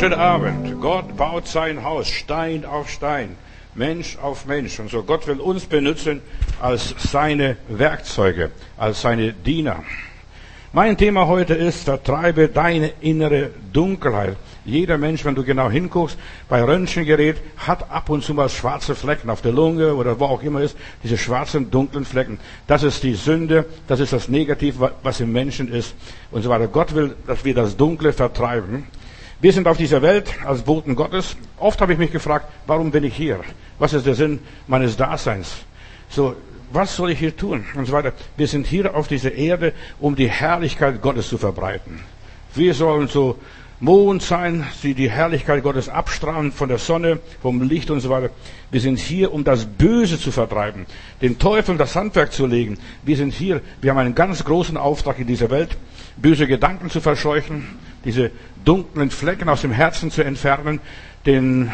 Guten Abend. Gott baut sein Haus Stein auf Stein, Mensch auf Mensch. Und so Gott will uns benutzen als seine Werkzeuge, als seine Diener. Mein Thema heute ist, vertreibe deine innere Dunkelheit. Jeder Mensch, wenn du genau hinguckst, bei Röntgengerät hat ab und zu mal schwarze Flecken auf der Lunge oder wo auch immer ist, diese schwarzen, dunklen Flecken. Das ist die Sünde, das ist das Negative, was im Menschen ist und so weiter. Gott will, dass wir das Dunkle vertreiben. Wir sind auf dieser Welt als Boten Gottes. Oft habe ich mich gefragt, warum bin ich hier? Was ist der Sinn meines Daseins? So, was soll ich hier tun? Und so weiter. Wir sind hier auf dieser Erde, um die Herrlichkeit Gottes zu verbreiten. Wir sollen so Mond sein, die die Herrlichkeit Gottes abstrahlen von der Sonne, vom Licht und so weiter. Wir sind hier, um das Böse zu vertreiben, den Teufel das Handwerk zu legen. Wir sind hier, wir haben einen ganz großen Auftrag in dieser Welt, böse Gedanken zu verscheuchen, diese dunklen Flecken aus dem Herzen zu entfernen, den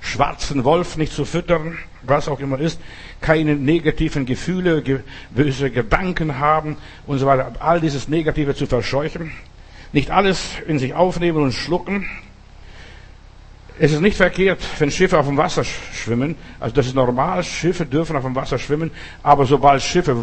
schwarzen Wolf nicht zu füttern, was auch immer ist, keine negativen Gefühle, ge böse Gedanken haben und so weiter, all dieses Negative zu verscheuchen, nicht alles in sich aufnehmen und schlucken. Es ist nicht verkehrt, wenn Schiffe auf dem Wasser schwimmen, also das ist normal, Schiffe dürfen auf dem Wasser schwimmen, aber sobald Schiffe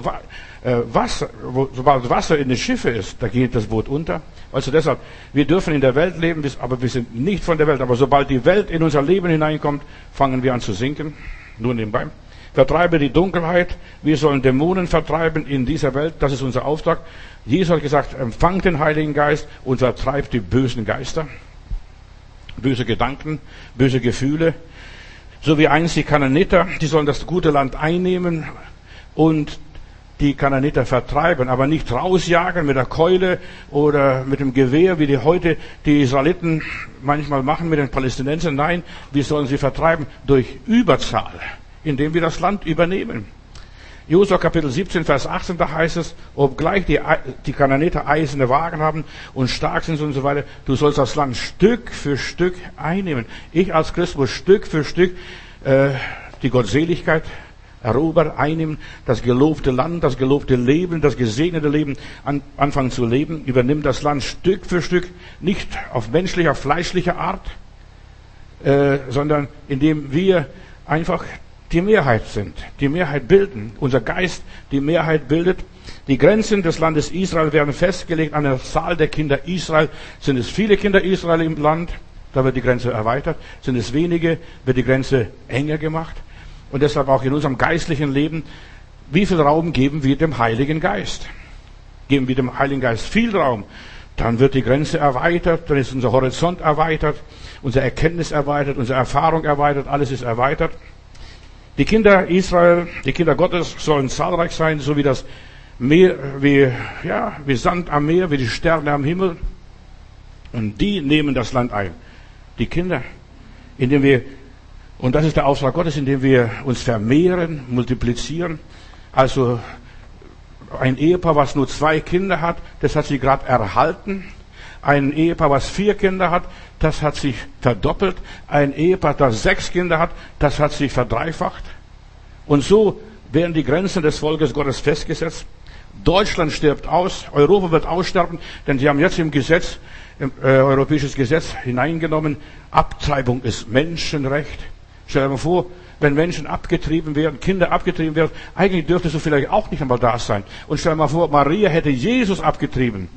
äh, Wasser, sobald Wasser in den Schiffe ist, da geht das Boot unter. Also deshalb, wir dürfen in der Welt leben, aber wir sind nicht von der Welt. Aber sobald die Welt in unser Leben hineinkommt, fangen wir an zu sinken. Nur nebenbei. Vertreibe die Dunkelheit. Wir sollen Dämonen vertreiben in dieser Welt. Das ist unser Auftrag. Jesus hat gesagt, empfangt den Heiligen Geist und vertreibt die bösen Geister. Böse Gedanken, böse Gefühle. So wie einst die Kananiter, die sollen das gute Land einnehmen und die Kananiter vertreiben, aber nicht rausjagen mit der Keule oder mit dem Gewehr, wie die heute die Israeliten manchmal machen mit den Palästinensern. Nein, wir sollen sie vertreiben durch Überzahl, indem wir das Land übernehmen. Josua Kapitel 17, Vers 18, da heißt es, obgleich die, die Kananiter eiserne Wagen haben und stark sind und so weiter, du sollst das Land Stück für Stück einnehmen. Ich als Christ muss Stück für Stück äh, die Gottseligkeit erobern, einnehmen, das gelobte Land, das gelobte Leben, das gesegnete Leben an, anfangen zu leben, übernimm das Land Stück für Stück, nicht auf menschlicher, fleischlicher Art, äh, sondern indem wir einfach die Mehrheit sind, die Mehrheit bilden, unser Geist die Mehrheit bildet. Die Grenzen des Landes Israel werden festgelegt an der Zahl der Kinder Israel. Sind es viele Kinder Israel im Land, da wird die Grenze erweitert. Sind es wenige, wird die Grenze enger gemacht und deshalb auch in unserem geistlichen Leben, wie viel Raum geben wir dem Heiligen Geist? Geben wir dem Heiligen Geist viel Raum, dann wird die Grenze erweitert, dann ist unser Horizont erweitert, unsere Erkenntnis erweitert, unsere Erfahrung erweitert, alles ist erweitert. Die Kinder Israel, die Kinder Gottes sollen zahlreich sein, so wie das Meer, wie, ja, wie Sand am Meer, wie die Sterne am Himmel. Und die nehmen das Land ein. Die Kinder, indem wir und das ist der Auftrag Gottes, indem wir uns vermehren, multiplizieren. Also ein Ehepaar, was nur zwei Kinder hat, das hat sich gerade erhalten. Ein Ehepaar, was vier Kinder hat, das hat sich verdoppelt. Ein Ehepaar, das sechs Kinder hat, das hat sich verdreifacht. Und so werden die Grenzen des Volkes Gottes festgesetzt. Deutschland stirbt aus, Europa wird aussterben, denn sie haben jetzt im Gesetz, im äh, europäisches Gesetz hineingenommen, Abtreibung ist Menschenrecht. Stell dir mal vor, wenn Menschen abgetrieben werden, Kinder abgetrieben werden, eigentlich dürfte so vielleicht auch nicht einmal da sein. Und stell dir mal vor, Maria hätte Jesus abgetrieben.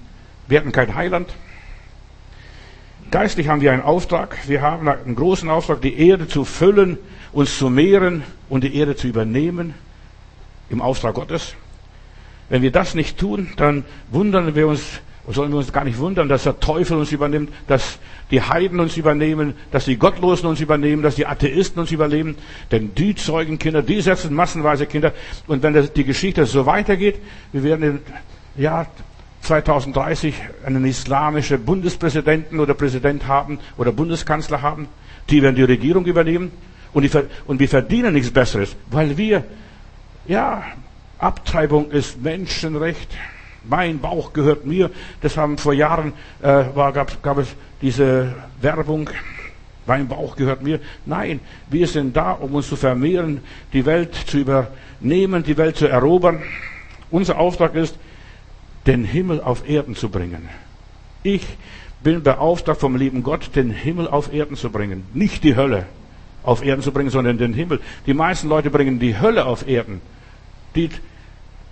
Wir hätten kein Heiland. Geistlich haben wir einen Auftrag. Wir haben einen großen Auftrag, die Erde zu füllen, uns zu mehren und die Erde zu übernehmen. Im Auftrag Gottes. Wenn wir das nicht tun, dann wundern wir uns, sollen wir uns gar nicht wundern, dass der Teufel uns übernimmt, dass die Heiden uns übernehmen, dass die Gottlosen uns übernehmen, dass die Atheisten uns übernehmen. Denn die zeugen Kinder, die setzen massenweise Kinder. Und wenn das, die Geschichte so weitergeht, wir werden Jahr 2030 einen islamischen Bundespräsidenten oder Präsident haben oder Bundeskanzler haben, die werden die Regierung übernehmen und, die, und wir verdienen nichts Besseres, weil wir, ja, Abtreibung ist Menschenrecht. Mein Bauch gehört mir. Das haben vor Jahren äh, war, gab, gab es diese Werbung. Mein Bauch gehört mir. Nein, wir sind da, um uns zu vermehren, die Welt zu übernehmen, die Welt zu erobern. Unser Auftrag ist, den Himmel auf Erden zu bringen. Ich bin beauftragt vom lieben Gott, den Himmel auf Erden zu bringen. Nicht die Hölle auf Erden zu bringen, sondern den Himmel. Die meisten Leute bringen die Hölle auf Erden. Die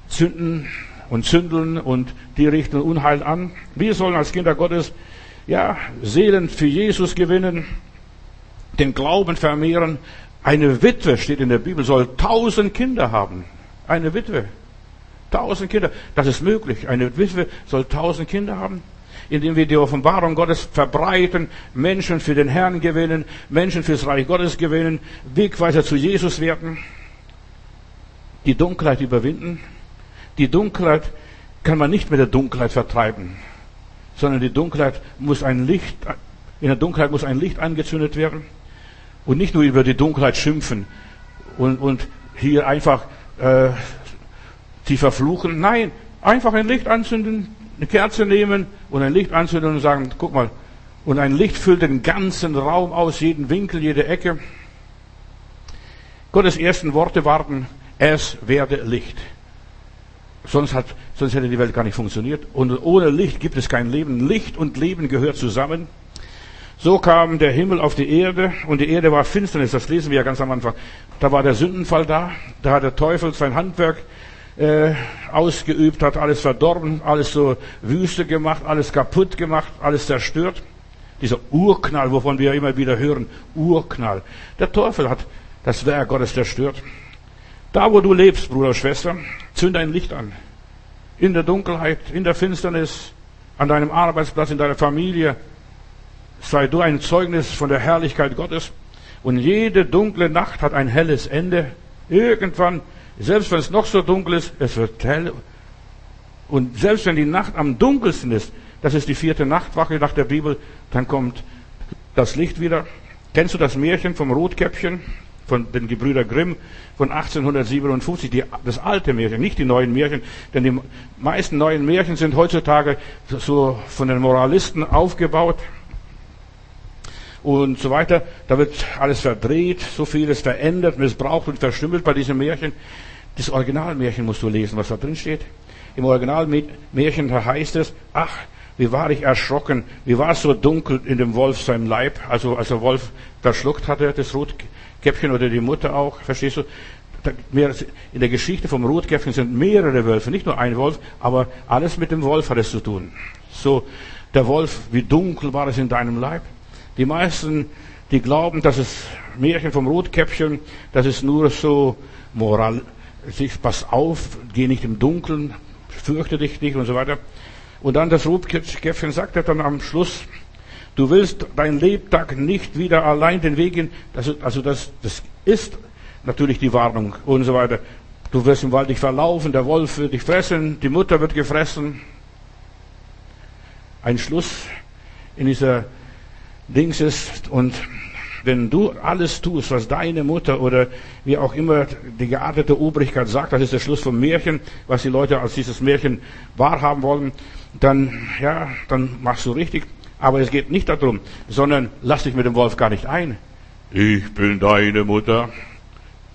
zünden und zündeln und die richten Unheil an. Wir sollen als Kinder Gottes, ja, Seelen für Jesus gewinnen, den Glauben vermehren. Eine Witwe, steht in der Bibel, soll tausend Kinder haben. Eine Witwe. Tausend Kinder. Das ist möglich. Eine Witwe soll tausend Kinder haben indem wir die Offenbarung Gottes verbreiten, Menschen für den Herrn gewinnen, Menschen fürs Reich Gottes gewinnen, Wegweiser zu Jesus werden, die Dunkelheit überwinden. Die Dunkelheit kann man nicht mit der Dunkelheit vertreiben, sondern die Dunkelheit muss ein Licht, in der Dunkelheit muss ein Licht angezündet werden und nicht nur über die Dunkelheit schimpfen und, und hier einfach äh, sie verfluchen. Nein, einfach ein Licht anzünden, eine Kerze nehmen und ein Licht anzünden und sagen, guck mal, und ein Licht füllt den ganzen Raum aus, jeden Winkel, jede Ecke. Gottes ersten Worte warten, es werde Licht. Sonst, hat, sonst hätte die Welt gar nicht funktioniert. Und ohne Licht gibt es kein Leben. Licht und Leben gehört zusammen. So kam der Himmel auf die Erde und die Erde war Finsternis. Das lesen wir ja ganz am Anfang. Da war der Sündenfall da. Da hat der Teufel sein Handwerk äh, ausgeübt, hat alles verdorben, alles so Wüste gemacht, alles kaputt gemacht, alles zerstört. Dieser Urknall, wovon wir immer wieder hören, Urknall. Der Teufel hat das Werk Gottes zerstört. Da, wo du lebst, Bruder, Schwester, zünd ein Licht an. In der Dunkelheit, in der Finsternis, an deinem Arbeitsplatz, in deiner Familie. Sei du ein Zeugnis von der Herrlichkeit Gottes. Und jede dunkle Nacht hat ein helles Ende. Irgendwann selbst wenn es noch so dunkel ist, es wird hell. Und selbst wenn die Nacht am dunkelsten ist, das ist die vierte Nachtwache nach der Bibel, dann kommt das Licht wieder. Kennst du das Märchen vom Rotkäppchen? Von den Gebrüder Grimm von 1857, die, das alte Märchen, nicht die neuen Märchen, denn die meisten neuen Märchen sind heutzutage so von den Moralisten aufgebaut und so weiter. Da wird alles verdreht, so vieles verändert, missbraucht und verstümmelt bei diesem Märchen. Das Originalmärchen musst du lesen, was da drin steht. Im Originalmärchen heißt es, ach, wie war ich erschrocken, wie war es so dunkel in dem Wolf seinem Leib, also als der Wolf verschluckt hatte, das Rotkäppchen oder die Mutter auch, verstehst du? In der Geschichte vom Rotkäppchen sind mehrere Wölfe, nicht nur ein Wolf, aber alles mit dem Wolf hat es zu tun. So, der Wolf, wie dunkel war es in deinem Leib? Die meisten, die glauben, dass es Märchen vom Rotkäppchen, das ist nur so Moral, sich, pass auf, geh nicht im Dunkeln, fürchte dich nicht und so weiter. Und dann das Rotkäppchen sagt er dann am Schluss, du willst dein Lebtag nicht wieder allein den Weg gehen. Das, also das, das ist natürlich die Warnung und so weiter. Du wirst im Wald dich verlaufen, der Wolf wird dich fressen, die Mutter wird gefressen. Ein Schluss in dieser Dings ist und wenn du alles tust, was deine Mutter oder wie auch immer die geartete Obrigkeit sagt, das ist der Schluss vom Märchen, was die Leute als dieses Märchen wahrhaben wollen, dann, ja, dann machst du richtig. Aber es geht nicht darum, sondern lass dich mit dem Wolf gar nicht ein. Ich bin deine Mutter.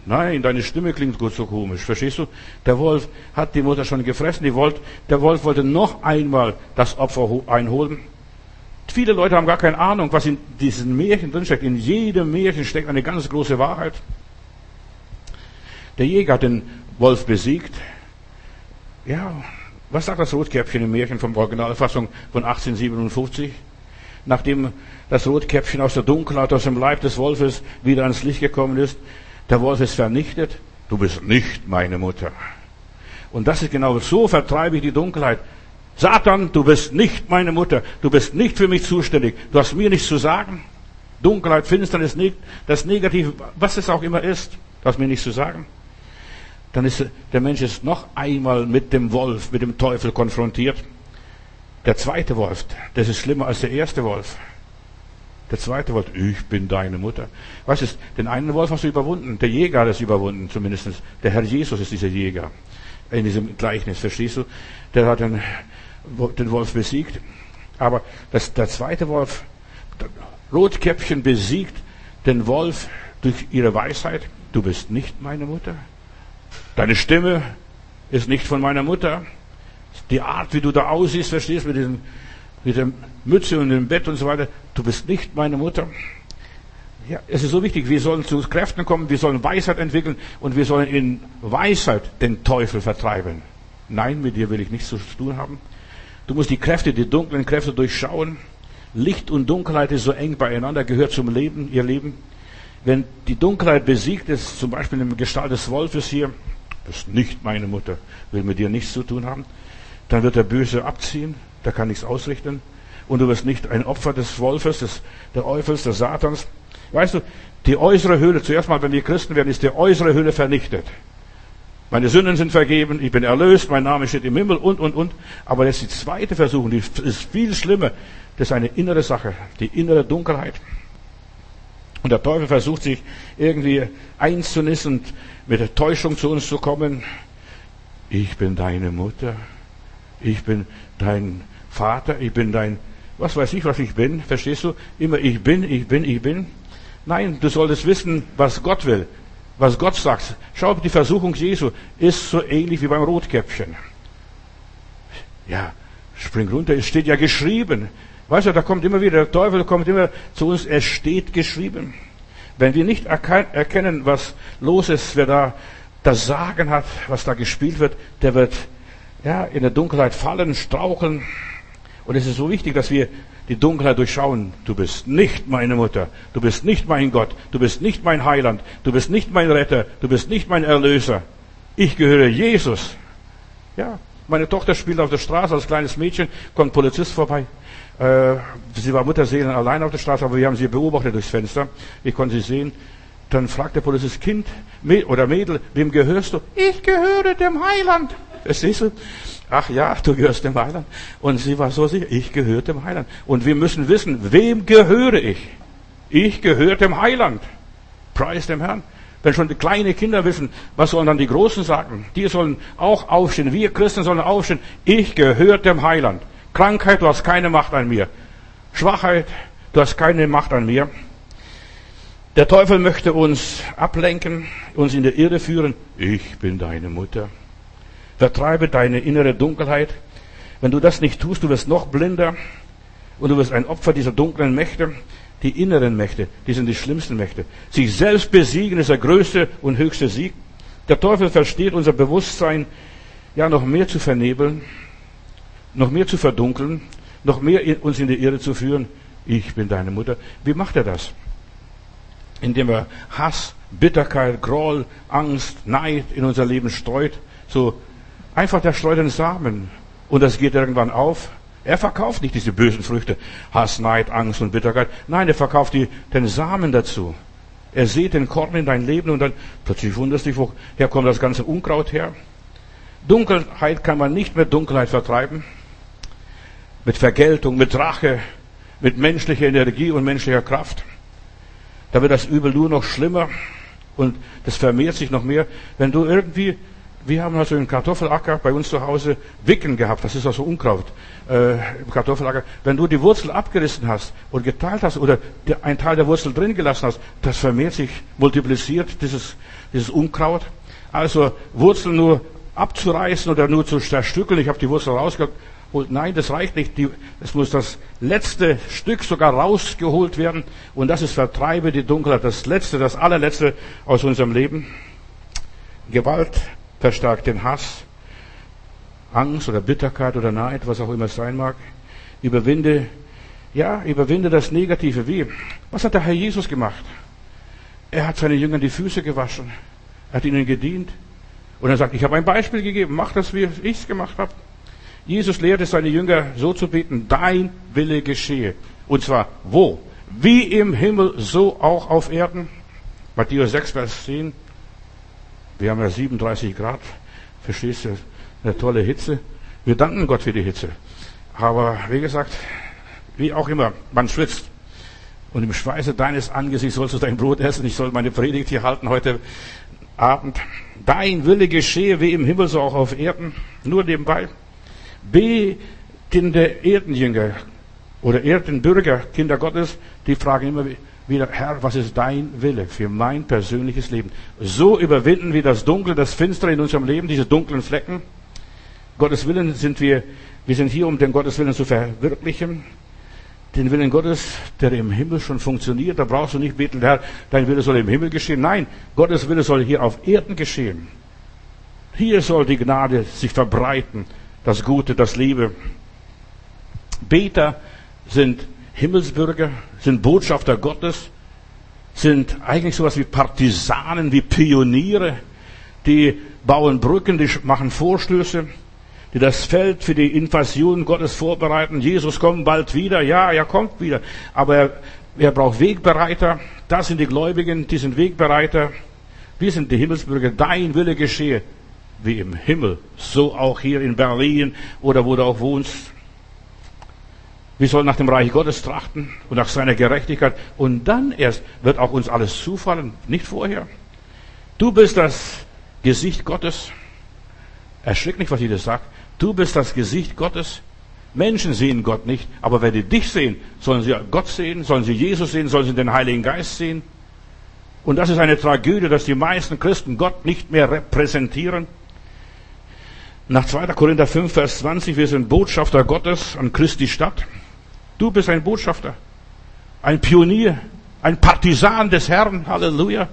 Nein, deine Stimme klingt gut so komisch. Verstehst du? Der Wolf hat die Mutter schon gefressen. Die Wolf, der Wolf wollte noch einmal das Opfer einholen. Viele Leute haben gar keine Ahnung, was in diesen Märchen drinsteckt. In jedem Märchen steckt eine ganz große Wahrheit. Der Jäger hat den Wolf besiegt. Ja, was sagt das Rotkäppchen im Märchen vom Originalfassung von 1857? Nachdem das Rotkäppchen aus der Dunkelheit, aus dem Leib des Wolfes wieder ans Licht gekommen ist, der Wolf ist vernichtet. Du bist nicht meine Mutter. Und das ist genau so vertreibe ich die Dunkelheit. Satan, du bist nicht meine Mutter. Du bist nicht für mich zuständig. Du hast mir nichts zu sagen. Dunkelheit, Finsternis, das Negative, was es auch immer ist, du hast mir nichts zu sagen. Dann ist der Mensch ist noch einmal mit dem Wolf, mit dem Teufel konfrontiert. Der zweite Wolf, das ist schlimmer als der erste Wolf. Der zweite Wolf, ich bin deine Mutter. Was ist, den einen Wolf hast du überwunden. Der Jäger hat es überwunden, zumindest. Der Herr Jesus ist dieser Jäger. In diesem Gleichnis, verstehst du? Der hat den den Wolf besiegt. Aber das, der zweite Wolf, Rotkäppchen besiegt den Wolf durch ihre Weisheit. Du bist nicht meine Mutter. Deine Stimme ist nicht von meiner Mutter. Die Art, wie du da aussiehst, verstehst mit diesem mit der Mütze und dem Bett und so weiter. Du bist nicht meine Mutter. Ja, es ist so wichtig. Wir sollen zu Kräften kommen, wir sollen Weisheit entwickeln und wir sollen in Weisheit den Teufel vertreiben. Nein, mit dir will ich nichts zu tun haben. Du musst die Kräfte, die dunklen Kräfte durchschauen. Licht und Dunkelheit ist so eng beieinander, gehört zum Leben, ihr Leben. Wenn die Dunkelheit besiegt ist, zum Beispiel im Gestalt des Wolfes hier, bist nicht meine Mutter, will mit dir nichts zu tun haben, dann wird der Böse abziehen, der kann nichts ausrichten. Und du wirst nicht ein Opfer des Wolfes, des, der Eufels, des Satans. Weißt du, die äußere Höhle, zuerst mal, wenn wir Christen werden, ist die äußere Höhle vernichtet. Meine Sünden sind vergeben, ich bin erlöst, mein Name steht im Himmel und, und, und. Aber das ist die zweite Versuchung, die ist viel schlimmer. Das ist eine innere Sache, die innere Dunkelheit. Und der Teufel versucht sich irgendwie einzunissen und mit der Täuschung zu uns zu kommen. Ich bin deine Mutter. Ich bin dein Vater. Ich bin dein, was weiß ich, was ich bin. Verstehst du? Immer ich bin, ich bin, ich bin. Nein, du solltest wissen, was Gott will. Was Gott sagt. Schau, die Versuchung Jesu ist so ähnlich wie beim Rotkäppchen. Ja, spring runter. Es steht ja geschrieben. Weißt du, da kommt immer wieder, der Teufel kommt immer zu uns, es steht geschrieben. Wenn wir nicht erkennen, was los ist, wer da das Sagen hat, was da gespielt wird, der wird ja, in der Dunkelheit fallen, straucheln. Und es ist so wichtig, dass wir die Dunkelheit durchschauen. Du bist nicht meine Mutter. Du bist nicht mein Gott. Du bist nicht mein Heiland. Du bist nicht mein Retter. Du bist nicht mein Erlöser. Ich gehöre Jesus. Ja, meine Tochter spielt auf der Straße als kleines Mädchen, kommt Polizist vorbei. Äh, sie war Mutterseelen allein auf der Straße, aber wir haben sie beobachtet durchs Fenster. Ich konnte sie sehen. Dann fragt der Polizist, Kind oder Mädel, wem gehörst du? Ich gehöre dem Heiland. Verstehst du? Ach ja, du gehörst dem Heiland. Und sie war so sicher, ich gehöre dem Heiland. Und wir müssen wissen, wem gehöre ich? Ich gehöre dem Heiland. Preis dem Herrn. Wenn schon die kleinen Kinder wissen, was sollen dann die Großen sagen? Die sollen auch aufstehen. Wir Christen sollen aufstehen. Ich gehöre dem Heiland. Krankheit, du hast keine Macht an mir. Schwachheit, du hast keine Macht an mir. Der Teufel möchte uns ablenken, uns in der Irre führen. Ich bin deine Mutter. Vertreibe deine innere Dunkelheit. Wenn du das nicht tust, du wirst noch blinder und du wirst ein Opfer dieser dunklen Mächte. Die inneren Mächte, die sind die schlimmsten Mächte. Sich selbst besiegen ist der größte und höchste Sieg. Der Teufel versteht unser Bewusstsein ja noch mehr zu vernebeln noch mehr zu verdunkeln, noch mehr uns in die Irre zu führen. Ich bin deine Mutter. Wie macht er das? Indem er Hass, Bitterkeit, Groll, Angst, Neid in unser Leben streut. So einfach der streut den Samen. Und das geht irgendwann auf. Er verkauft nicht diese bösen Früchte. Hass, Neid, Angst und Bitterkeit. Nein, er verkauft die, den Samen dazu. Er sieht den Korn in dein Leben und dann plötzlich wunderst dich, woher kommt das ganze Unkraut her? Dunkelheit kann man nicht mit Dunkelheit vertreiben mit Vergeltung, mit Rache, mit menschlicher Energie und menschlicher Kraft. Da wird das Übel nur noch schlimmer und das vermehrt sich noch mehr. Wenn du irgendwie, wir haben also im Kartoffelacker bei uns zu Hause Wicken gehabt, das ist also Unkraut äh, im Kartoffelacker. Wenn du die Wurzel abgerissen hast und geteilt hast oder ein Teil der Wurzel drin gelassen hast, das vermehrt sich, multipliziert dieses, dieses Unkraut. Also Wurzeln nur abzureißen oder nur zu zerstückeln. Ich habe die Wurzel rausgeholt nein, das reicht nicht. es muss das letzte Stück sogar rausgeholt werden. Und das ist Vertreibe die Dunkelheit. Das letzte, das allerletzte aus unserem Leben. Gewalt verstärkt den Hass, Angst oder Bitterkeit oder Neid, was auch immer es sein mag. Überwinde, ja, überwinde das Negative. Wie? Was hat der Herr Jesus gemacht? Er hat seinen Jüngern die Füße gewaschen. Hat ihnen gedient. Und er sagt, ich habe ein Beispiel gegeben. Mach das, wie ich es gemacht habe. Jesus lehrte seine Jünger so zu beten, dein Wille geschehe. Und zwar wo? Wie im Himmel, so auch auf Erden. Matthäus 6, Vers 10. Wir haben ja 37 Grad. Verstehst du? Eine tolle Hitze. Wir danken Gott für die Hitze. Aber wie gesagt, wie auch immer, man schwitzt. Und im Schweiße deines Angesichts sollst du dein Brot essen. Ich soll meine Predigt hier halten heute Abend. Dein Wille geschehe wie im Himmel, so auch auf Erden. Nur nebenbei betende Erdenjünger oder Erdenbürger, Kinder Gottes, die fragen immer wieder, Herr, was ist dein Wille für mein persönliches Leben? So überwinden wir das Dunkel, das Finstere in unserem Leben, diese dunklen Flecken. Gottes Willen sind wir Wir sind hier, um den Gotteswillen zu verwirklichen. Den Willen Gottes, der im Himmel schon funktioniert. Da brauchst du nicht beten, Herr, dein Wille soll im Himmel geschehen. Nein, Gottes Wille soll hier auf Erden geschehen. Hier soll die Gnade sich verbreiten, das Gute, das Liebe. Beter sind Himmelsbürger, sind Botschafter Gottes, sind eigentlich sowas wie Partisanen, wie Pioniere, die bauen Brücken, die machen Vorstöße, die das Feld für die Invasion Gottes vorbereiten. Jesus kommt bald wieder. Ja, er kommt wieder. Aber er, er braucht Wegbereiter. Das sind die Gläubigen, die sind Wegbereiter. Wir sind die Himmelsbürger. Dein Wille geschehe, wie im Himmel. So auch hier in Berlin oder wo du auch wohnst. Wir sollen nach dem Reich Gottes trachten und nach seiner Gerechtigkeit. Und dann erst wird auch uns alles zufallen, nicht vorher. Du bist das Gesicht Gottes. Erschrick nicht, was ich dir sage. Du bist das Gesicht Gottes. Menschen sehen Gott nicht, aber wenn die dich sehen, sollen sie Gott sehen, sollen sie Jesus sehen, sollen sie den Heiligen Geist sehen. Und das ist eine Tragödie, dass die meisten Christen Gott nicht mehr repräsentieren. Nach 2. Korinther 5, Vers 20, wir sind Botschafter Gottes an Christi Stadt. Du bist ein Botschafter, ein Pionier, ein Partisan des Herrn. Halleluja.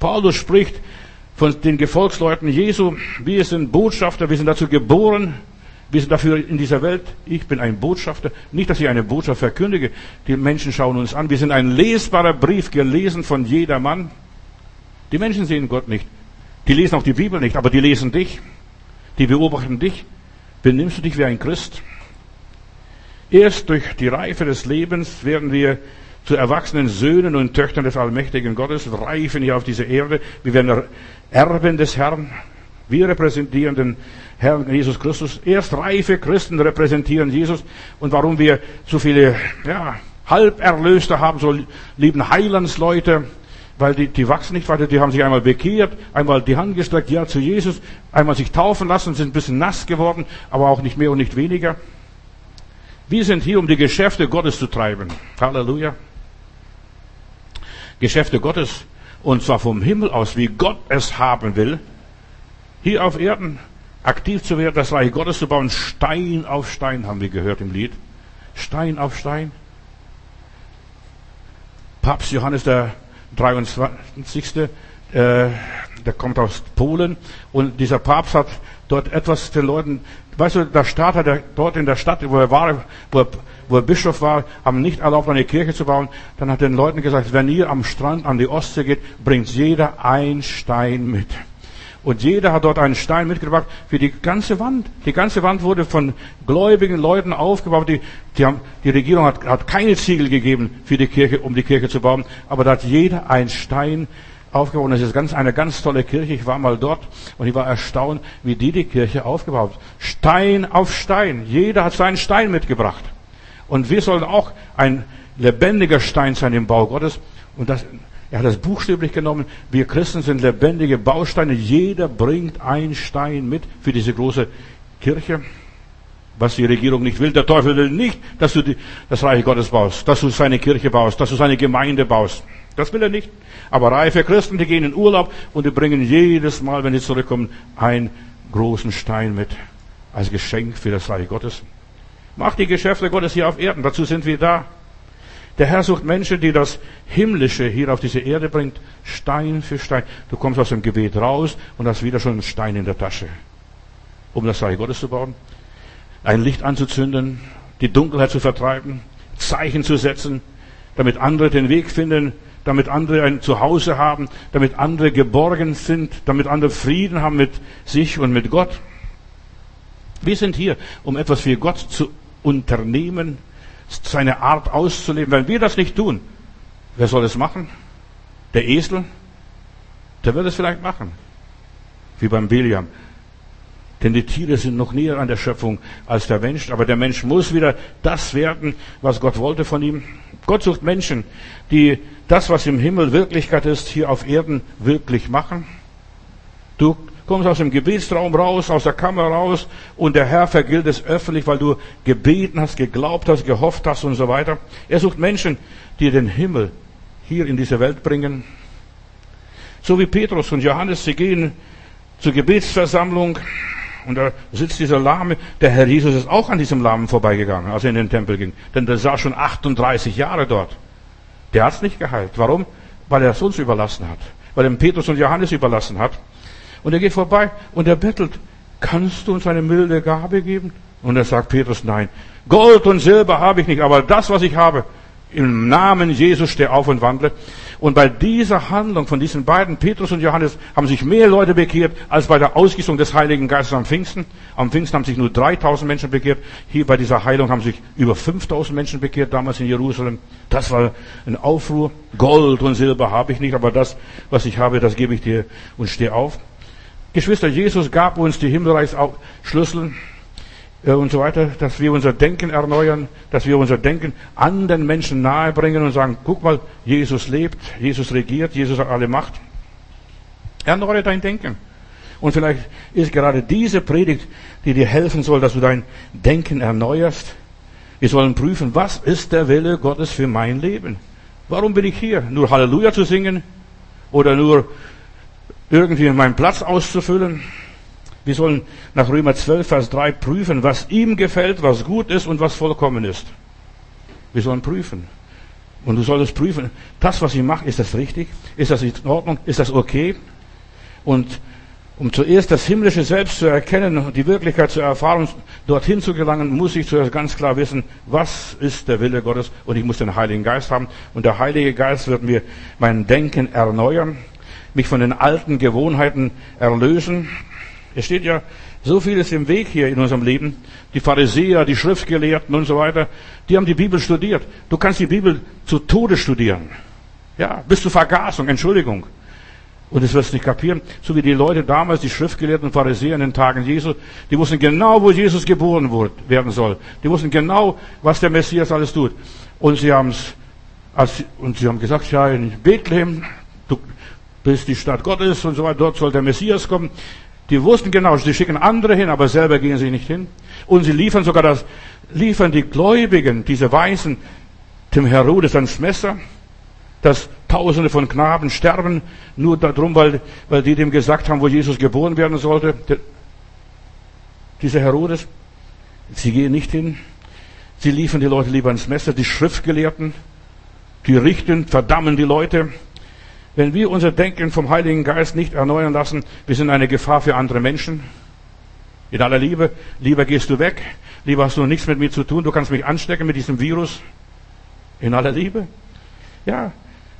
Paulus spricht von den Gefolgsleuten Jesu. Wir sind Botschafter, wir sind dazu geboren, wir sind dafür in dieser Welt. Ich bin ein Botschafter. Nicht, dass ich eine Botschaft verkündige. Die Menschen schauen uns an. Wir sind ein lesbarer Brief, gelesen von jedermann. Die Menschen sehen Gott nicht. Die lesen auch die Bibel nicht, aber die lesen dich. Die beobachten dich. Benimmst du dich wie ein Christ? Erst durch die Reife des Lebens werden wir zu erwachsenen Söhnen und Töchtern des allmächtigen Gottes, reifen hier auf diese Erde. Wir werden Erben des Herrn. Wir repräsentieren den Herrn Jesus Christus. Erst reife Christen repräsentieren Jesus. Und warum wir so viele ja, Halberlöste haben, so lieben Heilandsleute, weil die, die wachsen nicht weiter, die haben sich einmal bekehrt, einmal die Hand gestreckt, ja zu Jesus, einmal sich taufen lassen, sind ein bisschen nass geworden, aber auch nicht mehr und nicht weniger. Wir sind hier, um die Geschäfte Gottes zu treiben. Halleluja. Geschäfte Gottes. Und zwar vom Himmel aus, wie Gott es haben will. Hier auf Erden aktiv zu werden, das Reich Gottes zu bauen. Stein auf Stein, haben wir gehört im Lied. Stein auf Stein. Papst Johannes der 23. Äh, der kommt aus Polen und dieser Papst hat dort etwas den Leuten Weißt du, der Staat hat dort in der Stadt, wo er war, wo er, wo er Bischof war, haben nicht erlaubt, eine Kirche zu bauen. Dann hat den Leuten gesagt, wenn ihr am Strand an die Ostsee geht, bringt jeder ein Stein mit. Und jeder hat dort einen Stein mitgebracht für die ganze Wand. Die ganze Wand wurde von gläubigen Leuten aufgebaut. Die, die, haben, die Regierung hat, hat keine Ziegel gegeben für die Kirche, um die Kirche zu bauen. Aber da hat jeder einen Stein aufgebaut. Das ist ganz, eine ganz tolle Kirche. Ich war mal dort und ich war erstaunt, wie die die Kirche aufgebaut. Stein auf Stein. Jeder hat seinen Stein mitgebracht. Und wir sollen auch ein lebendiger Stein sein im Bau Gottes. Und das, er hat das buchstäblich genommen. Wir Christen sind lebendige Bausteine. Jeder bringt einen Stein mit für diese große Kirche. Was die Regierung nicht will. Der Teufel will nicht, dass du die, das Reich Gottes baust, dass du seine Kirche baust, dass du seine Gemeinde baust. Das will er nicht. Aber reife Christen, die gehen in Urlaub und die bringen jedes Mal, wenn sie zurückkommen, einen großen Stein mit als Geschenk für das Reich Gottes. Mach die Geschäfte Gottes hier auf Erden. Dazu sind wir da. Der Herr sucht Menschen, die das Himmlische hier auf diese Erde bringt, Stein für Stein. Du kommst aus dem Gebet raus und hast wieder schon einen Stein in der Tasche, um das Reich Gottes zu bauen, ein Licht anzuzünden, die Dunkelheit zu vertreiben, Zeichen zu setzen, damit andere den Weg finden, damit andere ein Zuhause haben, damit andere geborgen sind, damit andere Frieden haben mit sich und mit Gott. Wir sind hier, um etwas für Gott zu unternehmen, seine Art auszuleben. Wenn wir das nicht tun, wer soll es machen? Der Esel? Der wird es vielleicht machen. Wie beim Biliam. Denn die Tiere sind noch näher an der Schöpfung als der Mensch. Aber der Mensch muss wieder das werden, was Gott wollte von ihm. Gott sucht Menschen, die das, was im Himmel Wirklichkeit ist, hier auf Erden wirklich machen. Du kommst aus dem Gebetsraum raus, aus der Kammer raus und der Herr vergilt es öffentlich, weil du gebeten hast, geglaubt hast, gehofft hast und so weiter. Er sucht Menschen, die den Himmel hier in diese Welt bringen. So wie Petrus und Johannes, sie gehen zur Gebetsversammlung Und da sitzt dieser Lahme. Der Herr Jesus ist auch an diesem Lahmen vorbeigegangen, als er in den Tempel ging. Denn der saß schon 38 Jahre dort. Der hat's nicht geheilt. Warum? Weil er es uns überlassen hat. Weil er Petrus und Johannes überlassen hat. Und er geht vorbei und er bettelt, kannst du uns eine milde Gabe geben? Und er sagt Petrus, nein. Gold und Silber habe ich nicht, aber das, was ich habe, im Namen Jesus steh auf und wandle. Und bei dieser Handlung von diesen beiden, Petrus und Johannes, haben sich mehr Leute bekehrt als bei der Ausgießung des Heiligen Geistes am Pfingsten. Am Pfingsten haben sich nur 3000 Menschen bekehrt. Hier bei dieser Heilung haben sich über 5000 Menschen bekehrt, damals in Jerusalem. Das war ein Aufruhr. Gold und Silber habe ich nicht, aber das, was ich habe, das gebe ich dir und steh auf. Geschwister, Jesus gab uns die Himmelreichsschlüssel und so weiter, dass wir unser Denken erneuern, dass wir unser Denken an den Menschen nahebringen und sagen, guck mal, Jesus lebt, Jesus regiert, Jesus hat alle Macht. Erneuere dein Denken. Und vielleicht ist gerade diese Predigt, die dir helfen soll, dass du dein Denken erneuerst. Wir sollen prüfen, was ist der Wille Gottes für mein Leben? Warum bin ich hier? Nur Halleluja zu singen? Oder nur irgendwie meinen Platz auszufüllen? Wir sollen nach Römer 12, Vers 3 prüfen, was ihm gefällt, was gut ist und was vollkommen ist. Wir sollen prüfen. Und du solltest prüfen, das, was ich mache, ist das richtig? Ist das in Ordnung? Ist das okay? Und um zuerst das himmlische Selbst zu erkennen und die Wirklichkeit zu erfahren, dorthin zu gelangen, muss ich zuerst ganz klar wissen, was ist der Wille Gottes und ich muss den Heiligen Geist haben. Und der Heilige Geist wird mir mein Denken erneuern, mich von den alten Gewohnheiten erlösen es steht ja so vieles im Weg hier in unserem Leben. Die Pharisäer, die Schriftgelehrten und so weiter, die haben die Bibel studiert. Du kannst die Bibel zu Tode studieren. Ja, bis zur Vergasung, Entschuldigung. Und das wirst nicht kapieren. So wie die Leute damals, die Schriftgelehrten und Pharisäer in den Tagen Jesu, die wussten genau, wo Jesus geboren werden soll. Die wussten genau, was der Messias alles tut. Und sie haben es, und sie haben gesagt, ja, in Bethlehem, du bist die Stadt Gottes und so weiter, dort soll der Messias kommen. Die wussten genau, sie schicken andere hin, aber selber gehen sie nicht hin. Und sie liefern sogar das, liefern die Gläubigen, diese Weisen, dem Herodes ans Messer, dass Tausende von Knaben sterben, nur darum, weil, weil die dem gesagt haben, wo Jesus geboren werden sollte. Dieser Herodes, sie gehen nicht hin. Sie liefern die Leute lieber ans Messer, die Schriftgelehrten, die richten, verdammen die Leute. Wenn wir unser Denken vom Heiligen Geist nicht erneuern lassen, wir sind eine Gefahr für andere Menschen. In aller Liebe, lieber gehst du weg, lieber hast du nichts mit mir zu tun, du kannst mich anstecken mit diesem Virus. In aller Liebe. Ja,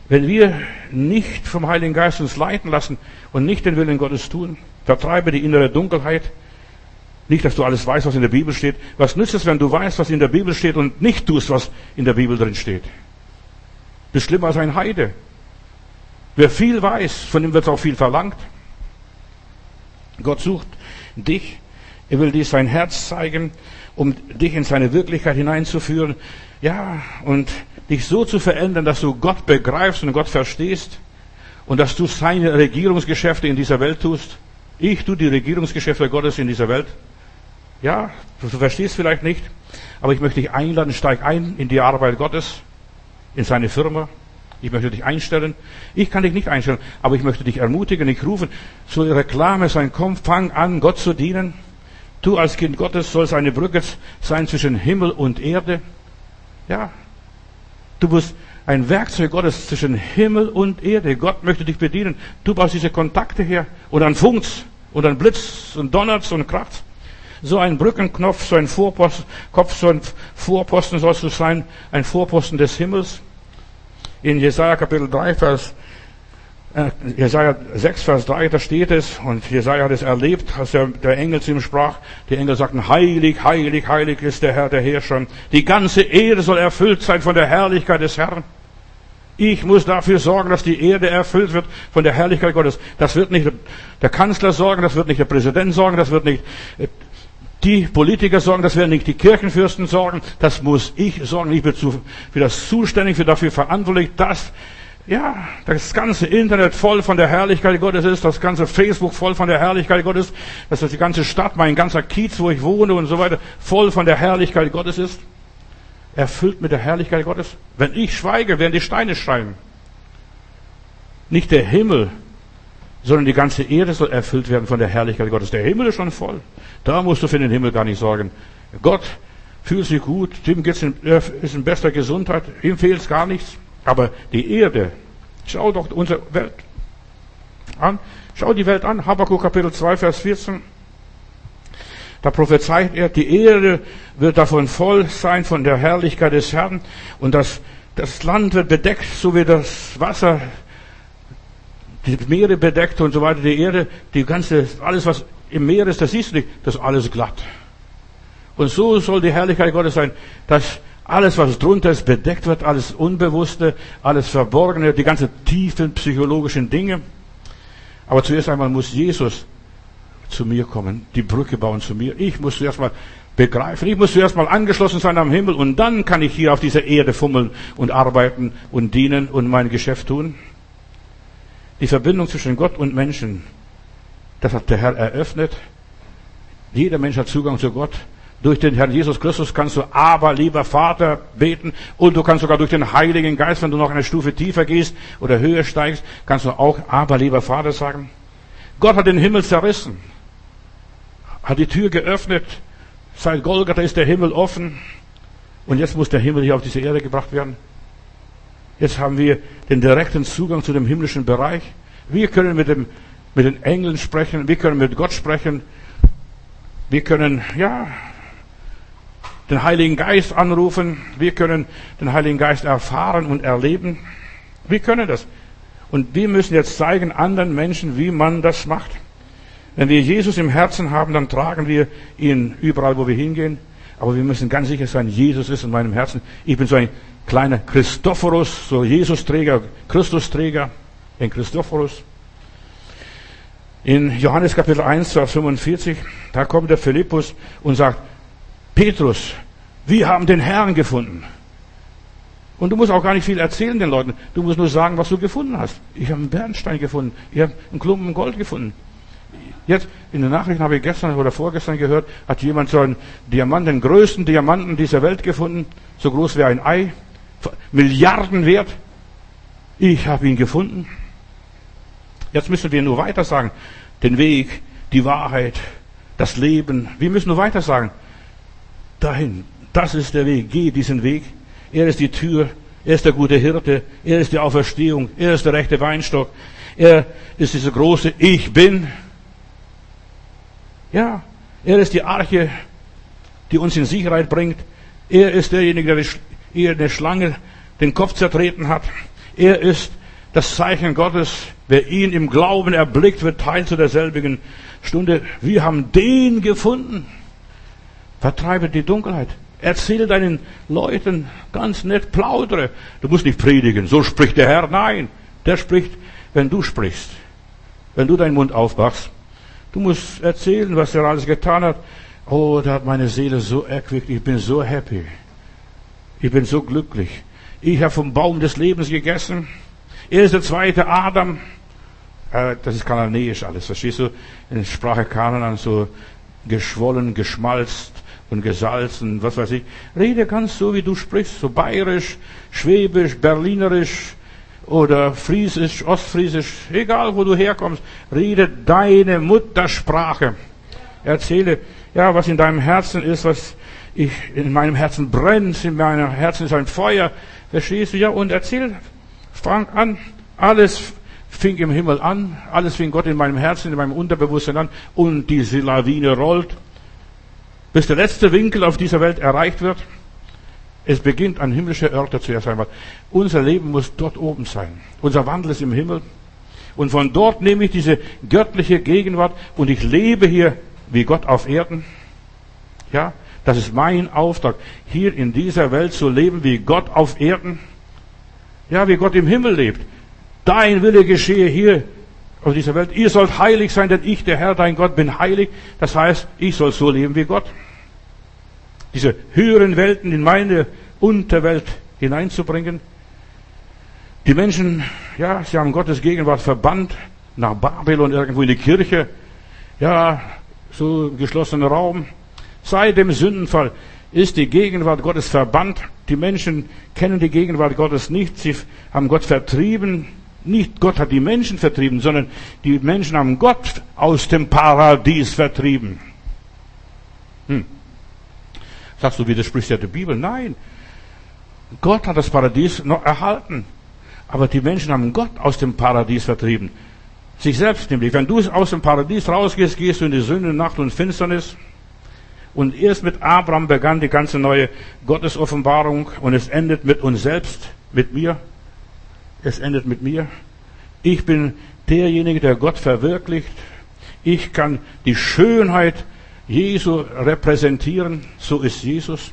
wenn wir nicht vom Heiligen Geist uns leiten lassen und nicht den Willen Gottes tun, vertreibe die innere Dunkelheit. Nicht, dass du alles weißt, was in der Bibel steht. Was nützt es, wenn du weißt, was in der Bibel steht und nicht tust, was in der Bibel drin steht? Du bist schlimmer als ein Heide. Wer viel weiß, von ihm wird auch viel verlangt. Gott sucht dich. Er will dir sein Herz zeigen, um dich in seine Wirklichkeit hineinzuführen. Ja, und dich so zu verändern, dass du Gott begreifst und Gott verstehst und dass du seine Regierungsgeschäfte in dieser Welt tust. Ich tu die Regierungsgeschäfte Gottes in dieser Welt. Ja, du verstehst vielleicht nicht, aber ich möchte dich einladen, steig ein in die Arbeit Gottes, in seine Firma, ich möchte dich einstellen. Ich kann dich nicht einstellen, aber ich möchte dich ermutigen, ich rufen zur Reklame sein, komm, fang an, Gott zu dienen. Du als Kind Gottes sollst eine Brücke sein zwischen Himmel und Erde. Ja. Du musst ein Werkzeug Gottes zwischen Himmel und Erde. Gott möchte dich bedienen. Du brauchst diese Kontakte her. Und dann funkt's. Und dann blitzt und donnert's und kracht's. So ein Brückenknopf, so ein Vorposten, Kopf, so ein Vorposten sollst du sein, ein Vorposten des Himmels in Jesaja Kapitel 3, Vers, äh, Jesaja 6, Vers 3, da steht es, und Jesaja hat es erlebt, als der, der Engel zu ihm sprach. Die Engel sagten, heilig, heilig, heilig ist der Herr, der Herrscher. Die ganze Erde soll erfüllt sein von der Herrlichkeit des Herrn. Ich muss dafür sorgen, dass die Erde erfüllt wird von der Herrlichkeit Gottes. Das wird nicht der Kanzler sorgen, das wird nicht der Präsident sorgen, das wird nicht äh, die Politiker sorgen, das werden nicht die Kirchenfürsten sorgen, das muss ich sorgen. Ich bin für das zuständig, für dafür verantwortlich, dass ja, das ganze Internet voll von der Herrlichkeit Gottes ist, das ganze Facebook voll von der Herrlichkeit Gottes, dass das die ganze Stadt, mein ganzer Kiez, wo ich wohne und so weiter, voll von der Herrlichkeit Gottes ist. Erfüllt mit der Herrlichkeit Gottes. Wenn ich schweige, werden die Steine schreien. Nicht der Himmel sondern die ganze Erde soll erfüllt werden von der Herrlichkeit Gottes. Der Himmel ist schon voll. Da musst du für den Himmel gar nicht sorgen. Gott fühlt sich gut, dem geht's in, ist in bester Gesundheit, ihm fehlt's gar nichts. Aber die Erde, schau doch unsere Welt an, schau die Welt an, Habakkuk Kapitel 2, Vers 14. Da prophezeit er, die Erde wird davon voll sein von der Herrlichkeit des Herrn und das, das Land wird bedeckt, so wie das Wasser die Meere bedeckt und so weiter, die Erde, die ganze, alles was im Meer ist, das siehst du nicht, das ist alles glatt. Und so soll die Herrlichkeit Gottes sein, dass alles, was drunter ist, bedeckt wird, alles Unbewusste, alles Verborgene, die ganzen tiefen psychologischen Dinge. Aber zuerst einmal muss Jesus zu mir kommen, die Brücke bauen zu mir. Ich muss zuerst mal begreifen, ich muss zuerst mal angeschlossen sein am Himmel und dann kann ich hier auf dieser Erde fummeln und arbeiten und dienen und mein Geschäft tun. Die Verbindung zwischen Gott und Menschen, das hat der Herr eröffnet. Jeder Mensch hat Zugang zu Gott. Durch den Herrn Jesus Christus kannst du aber, lieber Vater, beten. Und du kannst sogar durch den Heiligen Geist, wenn du noch eine Stufe tiefer gehst oder höher steigst, kannst du auch aber, lieber Vater sagen. Gott hat den Himmel zerrissen. Hat die Tür geöffnet. Seit Golgatha ist der Himmel offen. Und jetzt muss der Himmel hier auf diese Erde gebracht werden. Jetzt haben wir den direkten Zugang zu dem himmlischen Bereich. Wir können mit, dem, mit den Engeln sprechen. Wir können mit Gott sprechen. Wir können, ja, den Heiligen Geist anrufen. Wir können den Heiligen Geist erfahren und erleben. Wir können das. Und wir müssen jetzt zeigen anderen Menschen, wie man das macht. Wenn wir Jesus im Herzen haben, dann tragen wir ihn überall, wo wir hingehen. Aber wir müssen ganz sicher sein, Jesus ist in meinem Herzen. Ich bin so ein kleiner Christophorus, so Jesus-Träger, Christus-Träger, ein Christophorus. In Johannes Kapitel 1, Vers 45, da kommt der Philippus und sagt, Petrus, wir haben den Herrn gefunden. Und du musst auch gar nicht viel erzählen den Leuten. Du musst nur sagen, was du gefunden hast. Ich habe einen Bernstein gefunden. Ich habe einen Klumpen Gold gefunden. Jetzt, in den Nachrichten habe ich gestern oder vorgestern gehört, hat jemand so einen Diamant, den größten Diamanten dieser Welt gefunden. So groß wie ein Ei. Milliarden wert. Ich habe ihn gefunden. Jetzt müssen wir nur weiter sagen. Den Weg, die Wahrheit, das Leben. Wir müssen nur weiter sagen dahin. Das ist der Weg. Geh diesen Weg. Er ist die Tür. Er ist der gute Hirte. Er ist die Auferstehung. Er ist der rechte Weinstock. Er ist diese große Ich bin. Ja, er ist die Arche, die uns in Sicherheit bringt. Er ist derjenige, der ihr der Schlange den Kopf zertreten hat. Er ist das Zeichen Gottes. Wer ihn im Glauben erblickt, wird Teil zu derselbigen Stunde. Wir haben den gefunden. Vertreibe die Dunkelheit. Erzähle deinen Leuten ganz nett, plaudere. Du musst nicht predigen, so spricht der Herr. Nein, der spricht, wenn du sprichst. Wenn du deinen Mund aufmachst. Du musst erzählen, was er alles getan hat. Oh, da hat meine Seele so erquickt. Ich bin so happy. Ich bin so glücklich. Ich habe vom Baum des Lebens gegessen. Er ist der zweite Adam. Äh, das ist kananäisch alles, verstehst du? In Sprache Kanan so geschwollen, geschmalzt und gesalzen, was weiß ich. Rede ganz so, wie du sprichst, so bayerisch, schwäbisch, berlinerisch oder friesisch, ostfriesisch, egal wo du herkommst. Rede deine Muttersprache. Erzähle, ja, was in deinem Herzen ist, was ich, in meinem Herzen brennt, in meinem Herzen ist ein Feuer. Verstehst du? Ja, und erzähl, fang an. Alles fing im Himmel an. Alles fing Gott in meinem Herzen, in meinem Unterbewusstsein an. Und diese Lawine rollt bis der letzte Winkel auf dieser Welt erreicht wird. Es beginnt an himmlische Örter zuerst einmal. Unser Leben muss dort oben sein. Unser Wandel ist im Himmel. Und von dort nehme ich diese göttliche Gegenwart und ich lebe hier wie Gott auf Erden. Ja, das ist mein Auftrag, hier in dieser Welt zu leben wie Gott auf Erden. Ja, wie Gott im Himmel lebt. Dein Wille geschehe hier auf dieser Welt. Ihr sollt heilig sein, denn ich, der Herr, dein Gott, bin heilig. Das heißt, ich soll so leben wie Gott. Diese höheren Welten in meine Unterwelt hineinzubringen. Die Menschen, ja, sie haben Gottes Gegenwart verbannt nach Babylon irgendwo in die Kirche. Ja, so geschlossener Raum. Seit dem Sündenfall ist die Gegenwart Gottes verbannt. Die Menschen kennen die Gegenwart Gottes nicht. Sie haben Gott vertrieben Nicht Gott hat die Menschen vertrieben, sondern die Menschen haben Gott aus dem Paradies vertrieben. Hm. Sagst du, widersprichst ja der Bibel? Nein. Gott hat das Paradies noch erhalten. Aber die Menschen haben Gott aus dem Paradies vertrieben. Sich selbst nämlich. Wenn du aus dem Paradies rausgehst, gehst du in die Sünde, Nacht und Finsternis. Und erst mit Abraham begann die ganze neue Gottesoffenbarung und es endet mit uns selbst, mit mir. Es endet mit mir. Ich bin derjenige, der Gott verwirklicht. Ich kann die Schönheit Jesu repräsentieren. So ist Jesus.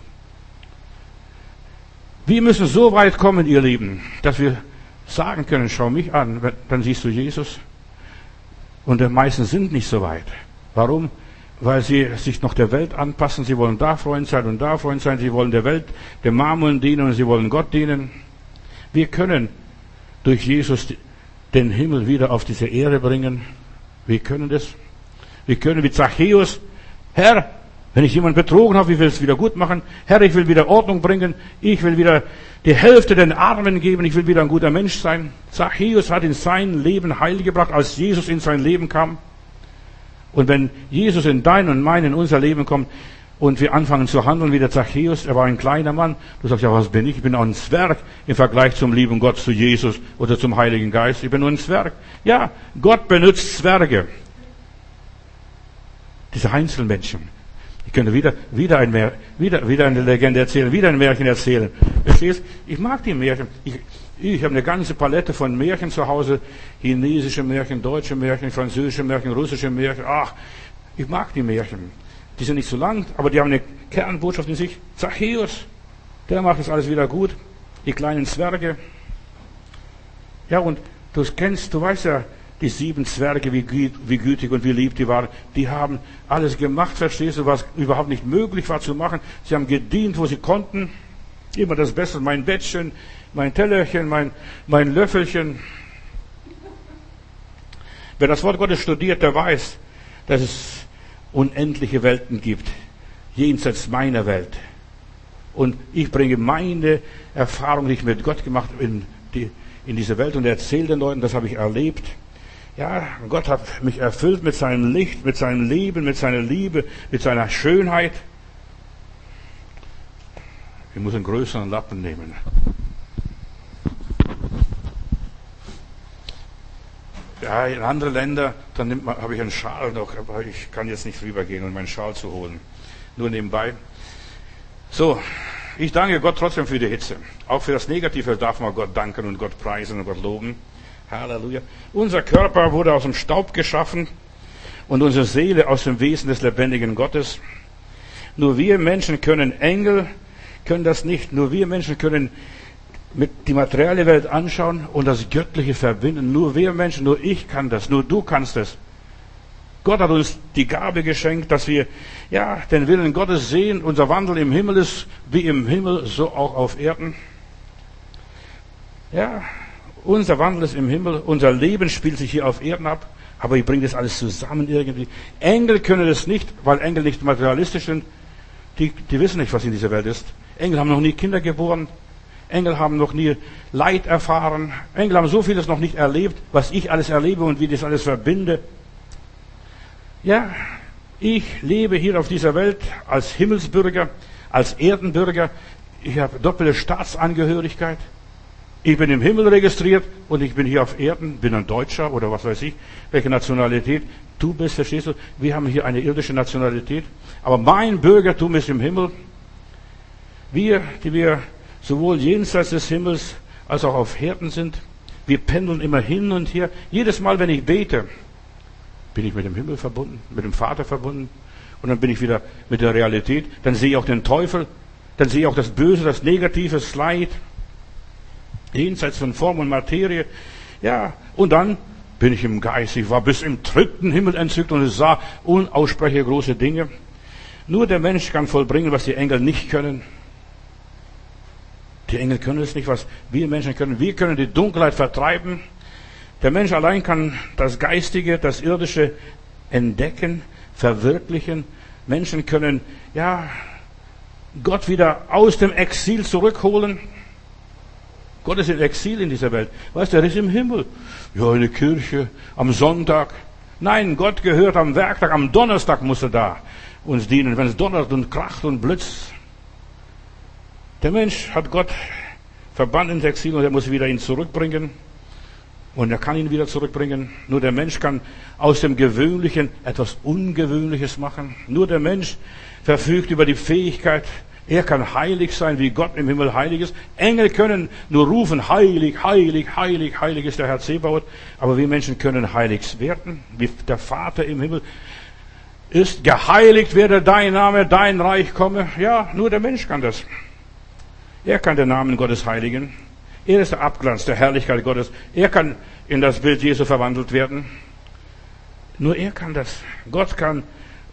Wir müssen so weit kommen, ihr Lieben, dass wir sagen können, schau mich an, dann siehst du Jesus. Und die meisten sind nicht so weit. Warum? Weil sie sich noch der Welt anpassen. Sie wollen da Freund sein und da Freund sein. Sie wollen der Welt, dem Mammon dienen und sie wollen Gott dienen. Wir können durch Jesus den Himmel wieder auf diese Erde bringen. Wir können das. Wir können wie Zachäus, Herr, wenn ich jemanden betrogen habe, ich will es wieder gut machen. Herr, ich will wieder Ordnung bringen. Ich will wieder die Hälfte den Armen geben. Ich will wieder ein guter Mensch sein. Zachäus hat in sein Leben Heil gebracht, als Jesus in sein Leben kam. Und wenn Jesus in dein und mein, in unser Leben kommt und wir anfangen zu handeln wie der Zachäus, er war ein kleiner Mann, du sagst, ja, was bin ich? Ich bin auch ein Zwerg im Vergleich zum lieben Gott, zu Jesus oder zum Heiligen Geist. Ich bin nur ein Zwerg. Ja, Gott benutzt Zwerge. Diese Einzelmenschen. Ich könnte wieder, wieder, ein, wieder, wieder eine Legende erzählen, wieder ein Märchen erzählen. Verstehst? Ich mag die Märchen. Ich, ich habe eine ganze Palette von Märchen zu Hause. Chinesische Märchen, deutsche Märchen, französische Märchen, russische Märchen. Ach, ich mag die Märchen. Die sind nicht so lang, aber die haben eine Kernbotschaft in sich. Zachäus, der macht das alles wieder gut. Die kleinen Zwerge. Ja, und du kennst, du weißt ja, die sieben Zwerge, wie, wie gütig und wie lieb die waren, die haben alles gemacht, verstehst du, was überhaupt nicht möglich war zu machen. Sie haben gedient, wo sie konnten. Immer das Beste, mein Bettchen, mein Tellerchen, mein, mein Löffelchen. Wer das Wort Gottes studiert, der weiß, dass es unendliche Welten gibt, jenseits meiner Welt. Und ich bringe meine Erfahrung, die ich mit Gott gemacht habe, in, die, in diese Welt und erzähle den Leuten, das habe ich erlebt. Ja, Gott hat mich erfüllt mit seinem Licht, mit seinem Leben, mit seiner Liebe, mit seiner Schönheit. Ich muss einen größeren Lappen nehmen. Ja, in andere Länder, dann habe ich einen Schal noch, aber ich kann jetzt nicht rübergehen, um meinen Schal zu holen. Nur nebenbei. So, ich danke Gott trotzdem für die Hitze. Auch für das Negative darf man Gott danken und Gott preisen und Gott loben. Halleluja. Unser Körper wurde aus dem Staub geschaffen und unsere Seele aus dem Wesen des lebendigen Gottes. Nur wir Menschen können Engel, können das nicht. Nur wir Menschen können mit die materielle Welt anschauen und das Göttliche verbinden. Nur wir Menschen, nur ich kann das, nur du kannst es. Gott hat uns die Gabe geschenkt, dass wir ja den Willen Gottes sehen. Unser Wandel im Himmel ist wie im Himmel, so auch auf Erden. Ja, unser Wandel ist im Himmel, unser Leben spielt sich hier auf Erden ab, aber ich bringe das alles zusammen irgendwie. Engel können das nicht, weil Engel nicht materialistisch sind. Die, die wissen nicht, was in dieser Welt ist. Engel haben noch nie Kinder geboren. Engel haben noch nie Leid erfahren. Engel haben so vieles noch nicht erlebt, was ich alles erlebe und wie das alles verbinde. Ja, ich lebe hier auf dieser Welt als Himmelsbürger, als Erdenbürger. Ich habe doppelte Staatsangehörigkeit. Ich bin im Himmel registriert und ich bin hier auf Erden, bin ein Deutscher oder was weiß ich, welche Nationalität du bist, verstehst du? Wir haben hier eine irdische Nationalität, aber mein Bürgertum ist im Himmel. Wir, die wir sowohl jenseits des Himmels als auch auf Erden sind, wir pendeln immer hin und her. Jedes Mal, wenn ich bete, bin ich mit dem Himmel verbunden, mit dem Vater verbunden und dann bin ich wieder mit der Realität. Dann sehe ich auch den Teufel, dann sehe ich auch das Böse, das Negative, das Leid jenseits von Form und Materie. Ja, und dann bin ich im Geist. Ich war bis im dritten Himmel entzückt und sah unaussprechliche große Dinge. Nur der Mensch kann vollbringen, was die Engel nicht können. Die Engel können es nicht, was wir Menschen können. Wir können die Dunkelheit vertreiben. Der Mensch allein kann das Geistige, das Irdische entdecken, verwirklichen. Menschen können, ja, Gott wieder aus dem Exil zurückholen. Gott ist in Exil in dieser Welt. Weißt du, er ist im Himmel. Ja, in der Kirche, am Sonntag. Nein, Gott gehört am Werktag, am Donnerstag muss er da uns dienen, wenn es donnert und kracht und blitzt. Der Mensch hat Gott verbannt ins Exil und er muss wieder ihn zurückbringen. Und er kann ihn wieder zurückbringen. Nur der Mensch kann aus dem Gewöhnlichen etwas Ungewöhnliches machen. Nur der Mensch verfügt über die Fähigkeit, er kann heilig sein, wie Gott im Himmel heilig ist. Engel können nur rufen, heilig, heilig, heilig, heilig ist der Herr Zebaoth. Aber wir Menschen können heilig werden, wie der Vater im Himmel ist. Geheiligt werde dein Name, dein Reich komme. Ja, nur der Mensch kann das. Er kann den Namen Gottes heiligen. Er ist der Abglanz der Herrlichkeit Gottes. Er kann in das Bild Jesu verwandelt werden. Nur er kann das. Gott kann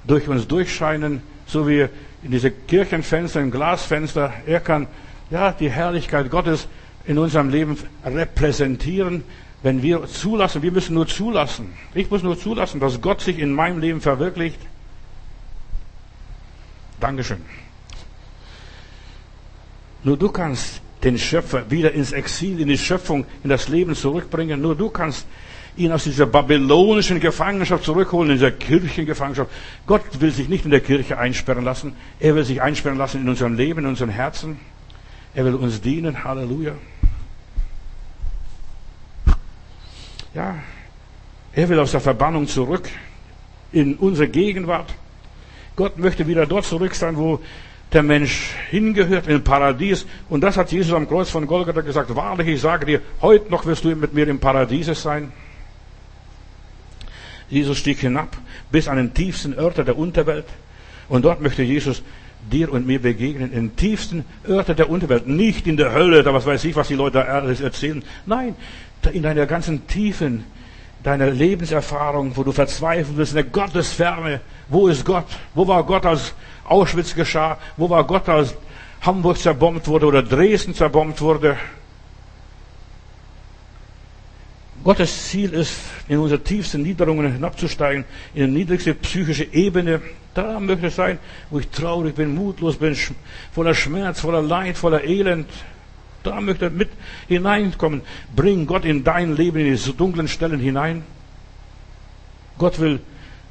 durch uns durchscheinen, so wie in diese Kirchenfenster, in Glasfenster. Er kann ja die Herrlichkeit Gottes in unserem Leben repräsentieren, wenn wir zulassen. Wir müssen nur zulassen. Ich muss nur zulassen, dass Gott sich in meinem Leben verwirklicht. Dankeschön. Nur du kannst den Schöpfer wieder ins Exil, in die Schöpfung, in das Leben zurückbringen. Nur du kannst ihn aus dieser babylonischen Gefangenschaft zurückholen, in dieser Kirchengefangenschaft. Gott will sich nicht in der Kirche einsperren lassen. Er will sich einsperren lassen in unserem Leben, in unseren Herzen. Er will uns dienen. Halleluja. Ja, er will aus der Verbannung zurück in unsere Gegenwart. Gott möchte wieder dort zurück sein, wo der Mensch hingehört, im Paradies. Und das hat Jesus am Kreuz von Golgatha gesagt. Wahrlich, ich sage dir, heute noch wirst du mit mir im Paradiese sein. Jesus stieg hinab bis an den tiefsten Örter der Unterwelt. Und dort möchte Jesus dir und mir begegnen, in den tiefsten Örter der Unterwelt. Nicht in der Hölle, da was weiß ich, was die Leute erzählen. Nein, in deiner ganzen Tiefen, deiner Lebenserfahrung, wo du verzweifeln willst, in der Gottesferne. Wo ist Gott? Wo war Gott, als Auschwitz geschah? Wo war Gott, als Hamburg zerbombt wurde oder Dresden zerbombt wurde? Gottes Ziel ist, in unsere tiefsten Niederungen hinabzusteigen, in die niedrigste psychische Ebene. Da möchte es sein, wo ich traurig bin, mutlos bin, voller Schmerz, voller Leid, voller Elend. Da möchte er mit hineinkommen. Bring Gott in dein Leben, in diese dunklen Stellen hinein. Gott will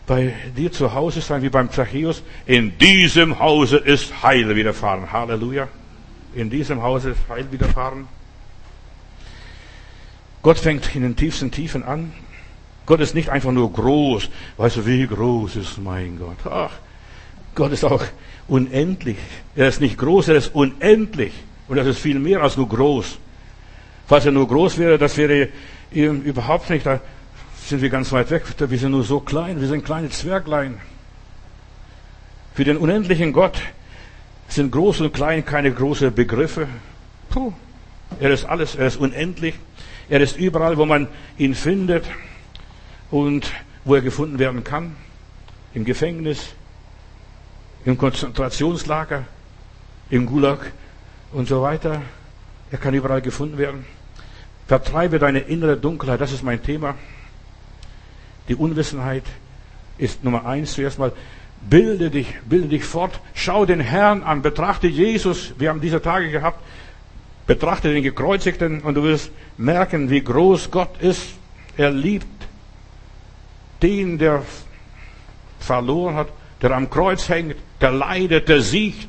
bei dir zu Hause sein, wie beim Zachäus. In diesem Hause ist Heil widerfahren. Halleluja. In diesem Hause ist Heil widerfahren. Gott fängt in den tiefsten Tiefen an. Gott ist nicht einfach nur groß. Weißt du, wie groß ist mein Gott? Ach, Gott ist auch unendlich. Er ist nicht groß, er ist unendlich. Und das ist viel mehr als nur groß. Falls er nur groß wäre, das wäre überhaupt nicht, sind wir ganz weit weg. Wir sind nur so klein, wir sind kleine Zwerglein. Für den unendlichen Gott sind groß und klein keine großen Begriffe. Puh. Er ist alles, er ist unendlich. Er ist überall, wo man ihn findet und wo er gefunden werden kann. Im Gefängnis, im Konzentrationslager, im Gulag und so weiter. Er kann überall gefunden werden. Vertreibe deine innere Dunkelheit, das ist mein Thema. Die Unwissenheit ist Nummer eins zuerst mal. Bilde dich, bilde dich fort. Schau den Herrn an, betrachte Jesus. Wir haben diese Tage gehabt. Betrachte den Gekreuzigten und du wirst merken, wie groß Gott ist. Er liebt den, der verloren hat, der am Kreuz hängt, der leidet, der siegt.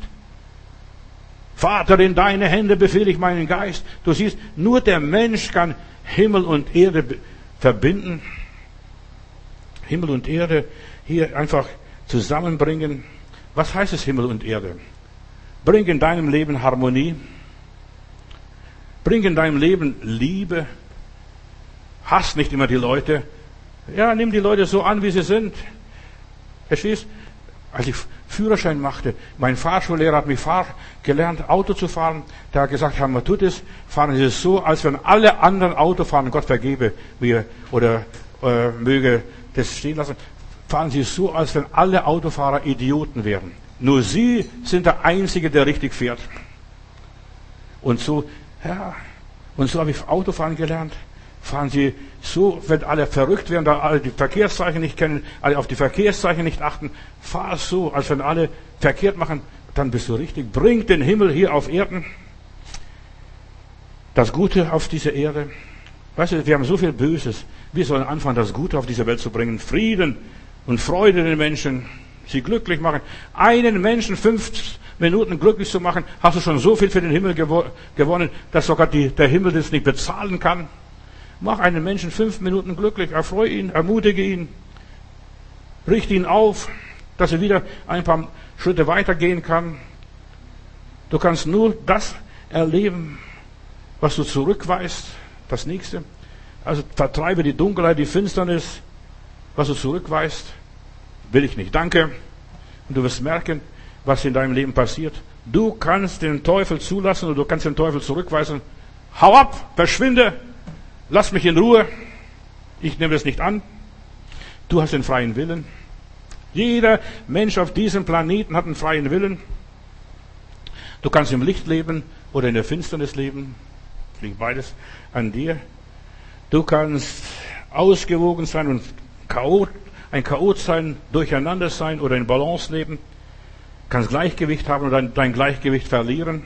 Vater, in deine Hände befehle ich meinen Geist. Du siehst, nur der Mensch kann Himmel und Erde verbinden. Himmel und Erde hier einfach zusammenbringen. Was heißt es Himmel und Erde? Bring in deinem Leben Harmonie. Bring in deinem Leben Liebe. Hass nicht immer die Leute. Ja, nimm die Leute so an, wie sie sind. Verstehst? Als ich Führerschein machte, mein Fahrschullehrer hat mich fahr, gelernt, Auto zu fahren. Der hat gesagt, Herr Matutis, fahren Sie es so, als wenn alle anderen Auto fahren, Gott vergebe mir oder äh, möge das stehen lassen. Fahren Sie so, als wenn alle Autofahrer Idioten wären. Nur Sie sind der Einzige, der richtig fährt. Und so, ja, und so habe ich Autofahren gelernt. Fahren Sie so, wenn alle verrückt werden, da alle die Verkehrszeichen nicht kennen, alle auf die Verkehrszeichen nicht achten, fahr so, als wenn alle verkehrt machen, dann bist du richtig. Bring den Himmel hier auf Erden. das Gute auf dieser Erde. Weißt du, wir haben so viel Böses. Wir sollen anfangen, das Gute auf diese Welt zu bringen. Frieden und Freude den Menschen, sie glücklich machen. Einen Menschen fünf Minuten glücklich zu machen, hast du schon so viel für den Himmel gewo gewonnen, dass sogar die, der Himmel das nicht bezahlen kann. Mach einen Menschen fünf Minuten glücklich, erfreue ihn, ermutige ihn, richte ihn auf, dass er wieder ein paar Schritte weitergehen kann. Du kannst nur das erleben, was du zurückweist, das nächste. Also vertreibe die Dunkelheit, die Finsternis, was du zurückweist, will ich nicht. Danke. Und du wirst merken, was in deinem Leben passiert. Du kannst den Teufel zulassen oder du kannst den Teufel zurückweisen. Hau ab, verschwinde, lass mich in Ruhe. Ich nehme das nicht an. Du hast den freien Willen. Jeder Mensch auf diesem Planeten hat einen freien Willen. Du kannst im Licht leben oder in der Finsternis leben. Liegt beides an dir. Du kannst ausgewogen sein und Chaot, ein Chaot sein, durcheinander sein oder in Balance leben. Du kannst Gleichgewicht haben oder dein Gleichgewicht verlieren.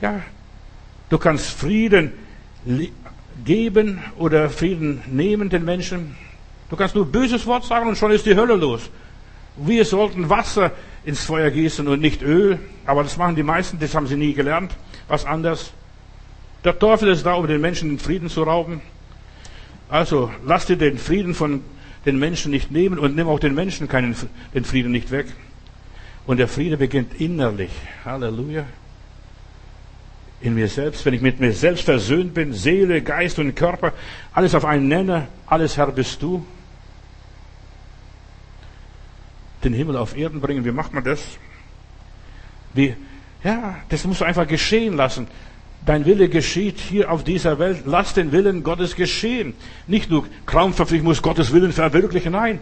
Ja, du kannst Frieden geben oder Frieden nehmen den Menschen. Du kannst nur böses Wort sagen und schon ist die Hölle los. Wir sollten Wasser ins Feuer gießen und nicht Öl. Aber das machen die meisten, das haben sie nie gelernt. Was anders. Der Teufel ist da, um den Menschen den Frieden zu rauben. Also lass dir den Frieden von den Menschen nicht nehmen und nimm auch den Menschen keinen, den Frieden nicht weg. Und der Friede beginnt innerlich. Halleluja. In mir selbst, wenn ich mit mir selbst versöhnt bin, Seele, Geist und Körper, alles auf einen Nenner, alles Herr bist du den Himmel auf Erden bringen. Wie macht man das? Wie, ja, das musst du einfach geschehen lassen. Dein Wille geschieht hier auf dieser Welt. Lass den Willen Gottes geschehen. Nicht nur krampfhaft, ich muss Gottes Willen verwirklichen. Nein.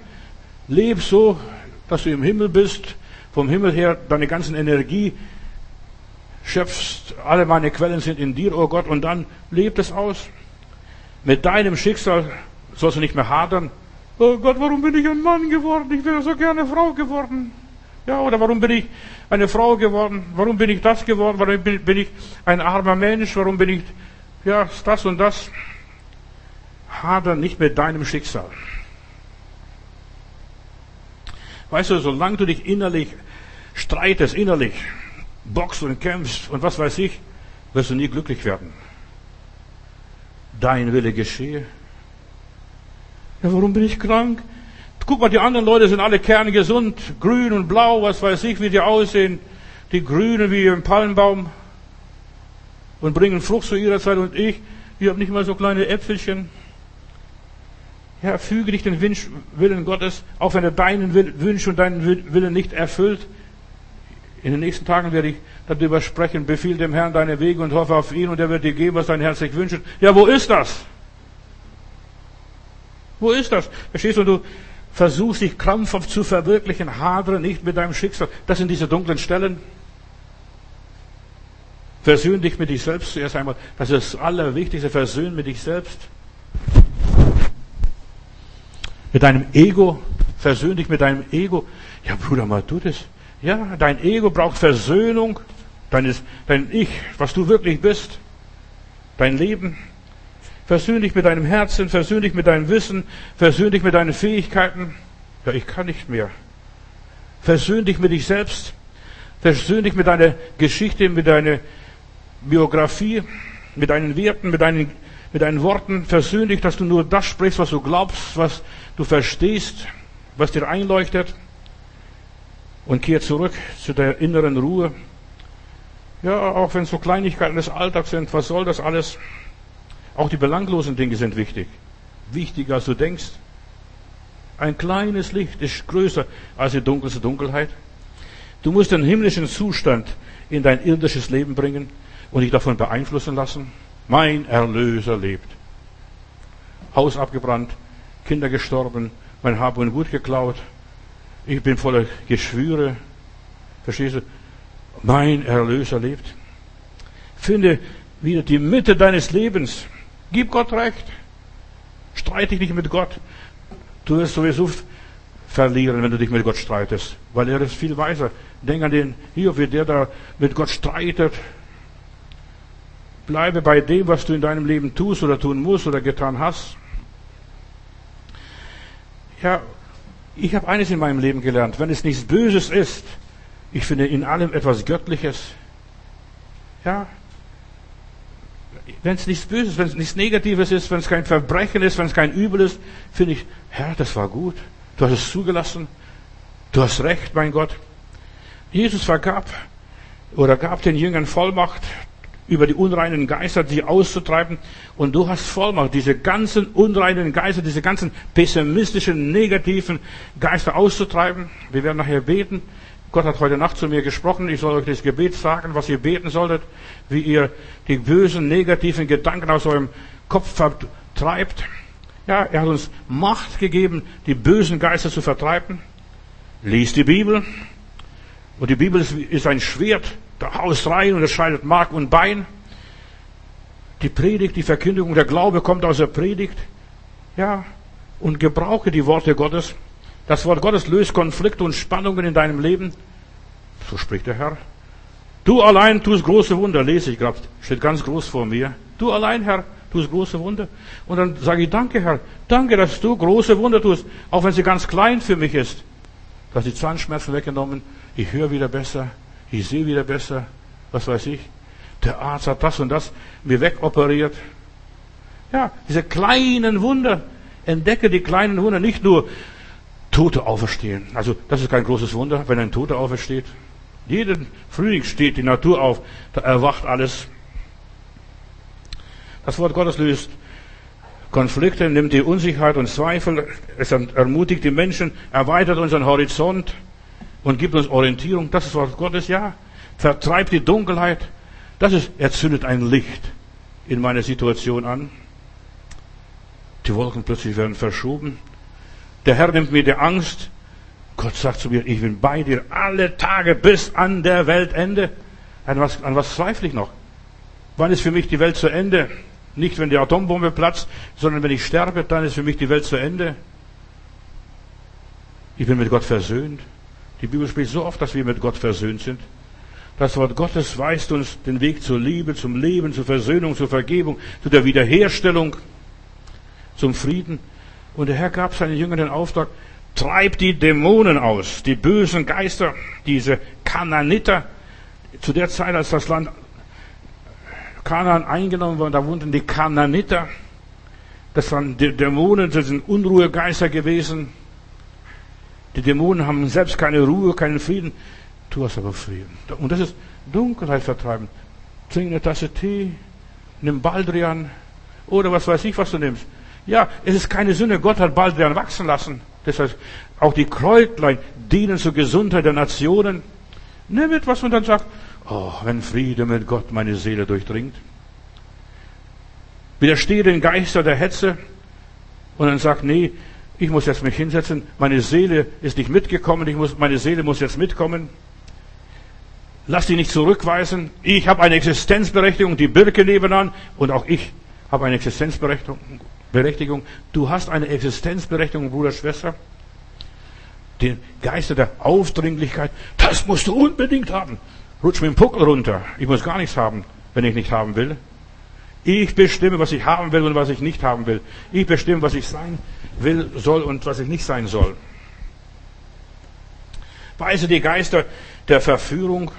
Leb so, dass du im Himmel bist, vom Himmel her deine ganzen Energie schöpfst. Alle meine Quellen sind in dir, oh Gott, und dann leb es aus. Mit deinem Schicksal sollst du nicht mehr hadern. Oh Gott, warum bin ich ein Mann geworden? Ich wäre so gerne Frau geworden. Ja, oder warum bin ich eine Frau geworden? Warum bin ich das geworden? Warum bin ich ein armer Mensch? Warum bin ich, ja, das und das? Hader nicht mit deinem Schicksal. Weißt du, solange du dich innerlich streitest, innerlich boxst und kämpfst und was weiß ich, wirst du nie glücklich werden. Dein Wille geschehe ja, warum bin ich krank? Guck mal, die anderen Leute sind alle kerngesund, grün und blau, was weiß ich, wie die aussehen. Die Grünen wie ein Palmbaum und bringen Frucht zu ihrer Zeit und ich, ich habe nicht mal so kleine Äpfelchen. Ja, füge dich den Wunsch, Willen Gottes, auch wenn er deinen Wunsch und deinen Willen nicht erfüllt. In den nächsten Tagen werde ich darüber sprechen. Befiehl dem Herrn deine Wege und hoffe auf ihn und er wird dir geben, was dein Herz sich wünscht. Ja, wo ist das? Wo ist das? Verstehst du, du versuchst dich krampfhaft zu verwirklichen, hadere nicht mit deinem Schicksal. Das sind diese dunklen Stellen. Versöhn dich mit dich selbst zuerst einmal. Das ist das Allerwichtigste. Versöhn mit dich selbst. Mit deinem Ego. Versöhn dich mit deinem Ego. Ja, Bruder, mal tu das. Ja, dein Ego braucht Versöhnung. Dein, dein Ich, was du wirklich bist. Dein Leben. Versöhn dich mit deinem Herzen, versöhn dich mit deinem Wissen, versöhn dich mit deinen Fähigkeiten. Ja, ich kann nicht mehr. Versöhn dich mit dich selbst. Versöhn dich mit deiner Geschichte, mit deiner Biografie, mit deinen Werten, mit deinen, mit deinen Worten. Versöhn dich, dass du nur das sprichst, was du glaubst, was du verstehst, was dir einleuchtet. Und kehr zurück zu der inneren Ruhe. Ja, auch wenn es so Kleinigkeiten des Alltags sind, was soll das alles? Auch die belanglosen Dinge sind wichtig. Wichtiger als du denkst. Ein kleines Licht ist größer als die dunkelste Dunkelheit. Du musst den himmlischen Zustand in dein irdisches Leben bringen und dich davon beeinflussen lassen. Mein Erlöser lebt. Haus abgebrannt, Kinder gestorben, mein Hab und Gut geklaut. Ich bin voller Geschwüre. Verstehst du? Mein Erlöser lebt. Finde wieder die Mitte deines Lebens. Gib Gott recht. Streite dich nicht mit Gott. Du wirst sowieso verlieren, wenn du dich mit Gott streitest, weil er ist viel weiser. Denk an den hier, wie der da mit Gott streitet. Bleibe bei dem, was du in deinem Leben tust oder tun musst oder getan hast. Ja, ich habe eines in meinem Leben gelernt. Wenn es nichts Böses ist, ich finde in allem etwas Göttliches. Ja, wenn es nichts Böses, wenn es nichts Negatives ist, wenn es kein Verbrechen ist, wenn es kein Übel ist, finde ich, Herr, das war gut. Du hast es zugelassen. Du hast recht, mein Gott. Jesus vergab oder gab den Jüngern Vollmacht, über die unreinen Geister, die auszutreiben. Und du hast Vollmacht, diese ganzen unreinen Geister, diese ganzen pessimistischen, negativen Geister auszutreiben. Wir werden nachher beten. Gott hat heute Nacht zu mir gesprochen. Ich soll euch das Gebet sagen, was ihr beten solltet, wie ihr die bösen, negativen Gedanken aus eurem Kopf vertreibt. Ja, er hat uns Macht gegeben, die bösen Geister zu vertreiben. Lies die Bibel. Und die Bibel ist ein Schwert, da haust rein und es scheidet Mark und Bein. Die Predigt, die Verkündigung, der Glaube kommt aus der Predigt. Ja, und gebrauche die Worte Gottes. Das Wort Gottes löst Konflikte und Spannungen in deinem Leben. So spricht der Herr. Du allein tust große Wunder, lese ich gerade, steht ganz groß vor mir. Du allein, Herr, tust große Wunder. Und dann sage ich, danke, Herr, danke, dass du große Wunder tust, auch wenn sie ganz klein für mich ist. Dass die Zahnschmerzen weggenommen, ich höre wieder besser, ich sehe wieder besser, was weiß ich. Der Arzt hat das und das mir wegoperiert. Ja, diese kleinen Wunder. Entdecke die kleinen Wunder, nicht nur Tote auferstehen. Also, das ist kein großes Wunder, wenn ein Toter aufersteht. Jeden Frühling steht die Natur auf, da erwacht alles. Das Wort Gottes löst Konflikte, nimmt die Unsicherheit und Zweifel, es ermutigt die Menschen, erweitert unseren Horizont und gibt uns Orientierung. Das ist Wort Gottes, ja. Vertreibt die Dunkelheit. Das ist, er zündet ein Licht in meine Situation an. Die Wolken plötzlich werden verschoben. Der Herr nimmt mir die Angst. Gott sagt zu mir, ich bin bei dir alle Tage bis an der Weltende. An was, an was zweifle ich noch? Wann ist für mich die Welt zu Ende? Nicht, wenn die Atombombe platzt, sondern wenn ich sterbe, dann ist für mich die Welt zu Ende. Ich bin mit Gott versöhnt. Die Bibel spricht so oft, dass wir mit Gott versöhnt sind. Das Wort Gottes weist uns den Weg zur Liebe, zum Leben, zur Versöhnung, zur Vergebung, zu der Wiederherstellung, zum Frieden. Und der Herr gab seinen Jüngern den Auftrag, treibt die Dämonen aus, die bösen Geister, diese Kananiter. Zu der Zeit, als das Land Kanaan eingenommen war, da wohnten die Kananiter. Das waren die Dämonen, das sind Unruhegeister gewesen. Die Dämonen haben selbst keine Ruhe, keinen Frieden. Du hast aber Frieden. Und das ist Dunkelheit vertreiben. Trink eine Tasse Tee, nimm Baldrian oder was weiß ich, was du nimmst. Ja, es ist keine Sünde. Gott hat Baldrian wachsen lassen. Das heißt, auch die Kräutlein dienen zur Gesundheit der Nationen. Nimm etwas und dann sagt, oh, wenn Friede mit Gott meine Seele durchdringt. Widerstehe den Geister der Hetze und dann sagt, nee, ich muss jetzt mich hinsetzen, meine Seele ist nicht mitgekommen, ich muss, meine Seele muss jetzt mitkommen. Lass die nicht zurückweisen. Ich habe eine Existenzberechtigung, die Birke nebenan und auch ich habe eine Existenzberechtigung. Du hast eine Existenzberechtigung, Bruder, Schwester. Den Geister der Aufdringlichkeit, das musst du unbedingt haben. Rutsch mit dem Puckel runter. Ich muss gar nichts haben, wenn ich nicht haben will. Ich bestimme, was ich haben will und was ich nicht haben will. Ich bestimme, was ich sein will, soll und was ich nicht sein soll. Weise die Geister der Verführung.